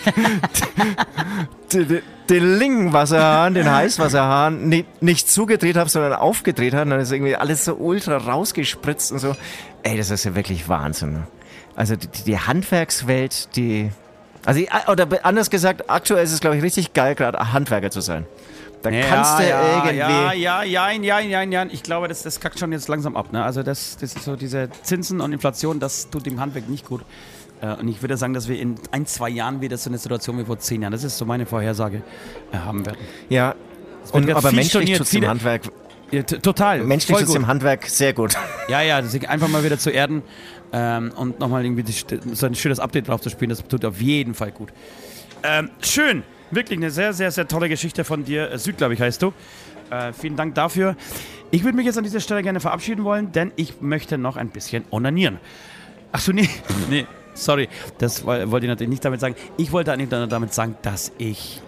(laughs) den, linken Wasserhahn, den Heißwasserhahn, ni- nicht zugedreht habe, sondern aufgedreht habe. Und dann ist irgendwie alles so ultra rausgespritzt und so. Ey, das ist ja wirklich Wahnsinn. ne? Also die, die Handwerkswelt, die... Also ich- oder anders gesagt, aktuell ist es, glaube ich, richtig geil, gerade Handwerker zu sein. Da kannst du ja, irgendwie... Ja, ja, ja, ja, ja, ja. Ich glaube, das, das kackt schon jetzt langsam ab. Ne? Also das, das ist so diese Zinsen und Inflation, das tut dem Handwerk nicht gut. Äh, Und ich würde sagen, dass wir in ein, zwei Jahren wieder so eine Situation wie vor zehn Jahren, das ist so meine Vorhersage, äh, haben werden. Ja, und, aber menschlich storniert, tut's dem Handwerk, Ja, total. menschlich tut's gut. dem Handwerk sehr gut. Ja, ja, einfach mal wieder zu erden ähm, und nochmal irgendwie die, so ein schönes Update drauf zu spielen, das tut auf jeden Fall gut. Ähm, schön, wirklich eine sehr, sehr, sehr tolle Geschichte von dir. Äh, Süd, glaube ich, heißt du. Äh, vielen Dank dafür. Ich würde mich jetzt an dieser Stelle gerne verabschieden wollen, denn ich möchte noch ein bisschen onanieren. Achso, nee, (laughs) nee, sorry, das woll- wollte ich natürlich nicht damit sagen. Ich wollte eigentlich damit sagen, dass ich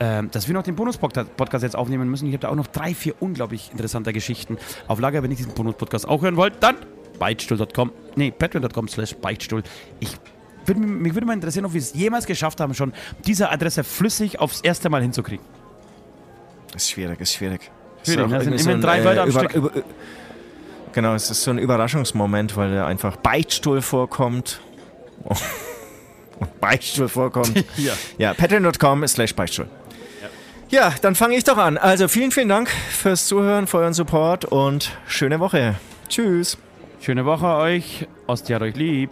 ähm, dass wir noch den Bonus-Podcast jetzt aufnehmen müssen. Ich habe da auch noch drei, vier unglaublich interessante Geschichten auf Lager. Wenn ihr diesen Bonus-Podcast auch hören wollt, dann beichtstuhl.com, nee, patreon.com slash beichtstuhl. Ich würd, mich würde mal interessieren, ob wir es jemals geschafft haben, schon diese Adresse flüssig aufs erste Mal hinzukriegen. Ist schwierig, ist schwierig. Schwierig, Ist auch ne? Das sind immerhin drei ein, Wörter am über, Stück. über, genau, es ist so ein Überraschungsmoment, weil da einfach Beichtstuhl vorkommt. (laughs) Und Beichtstuhl vorkommt. (laughs) Ja. Ja, patreon.com slash Beichtstuhl. Ja, dann fange ich doch an. Also vielen, vielen Dank fürs Zuhören, für euren Support und schöne Woche. Tschüss. Schöne Woche euch. Ostjahr euch lieb.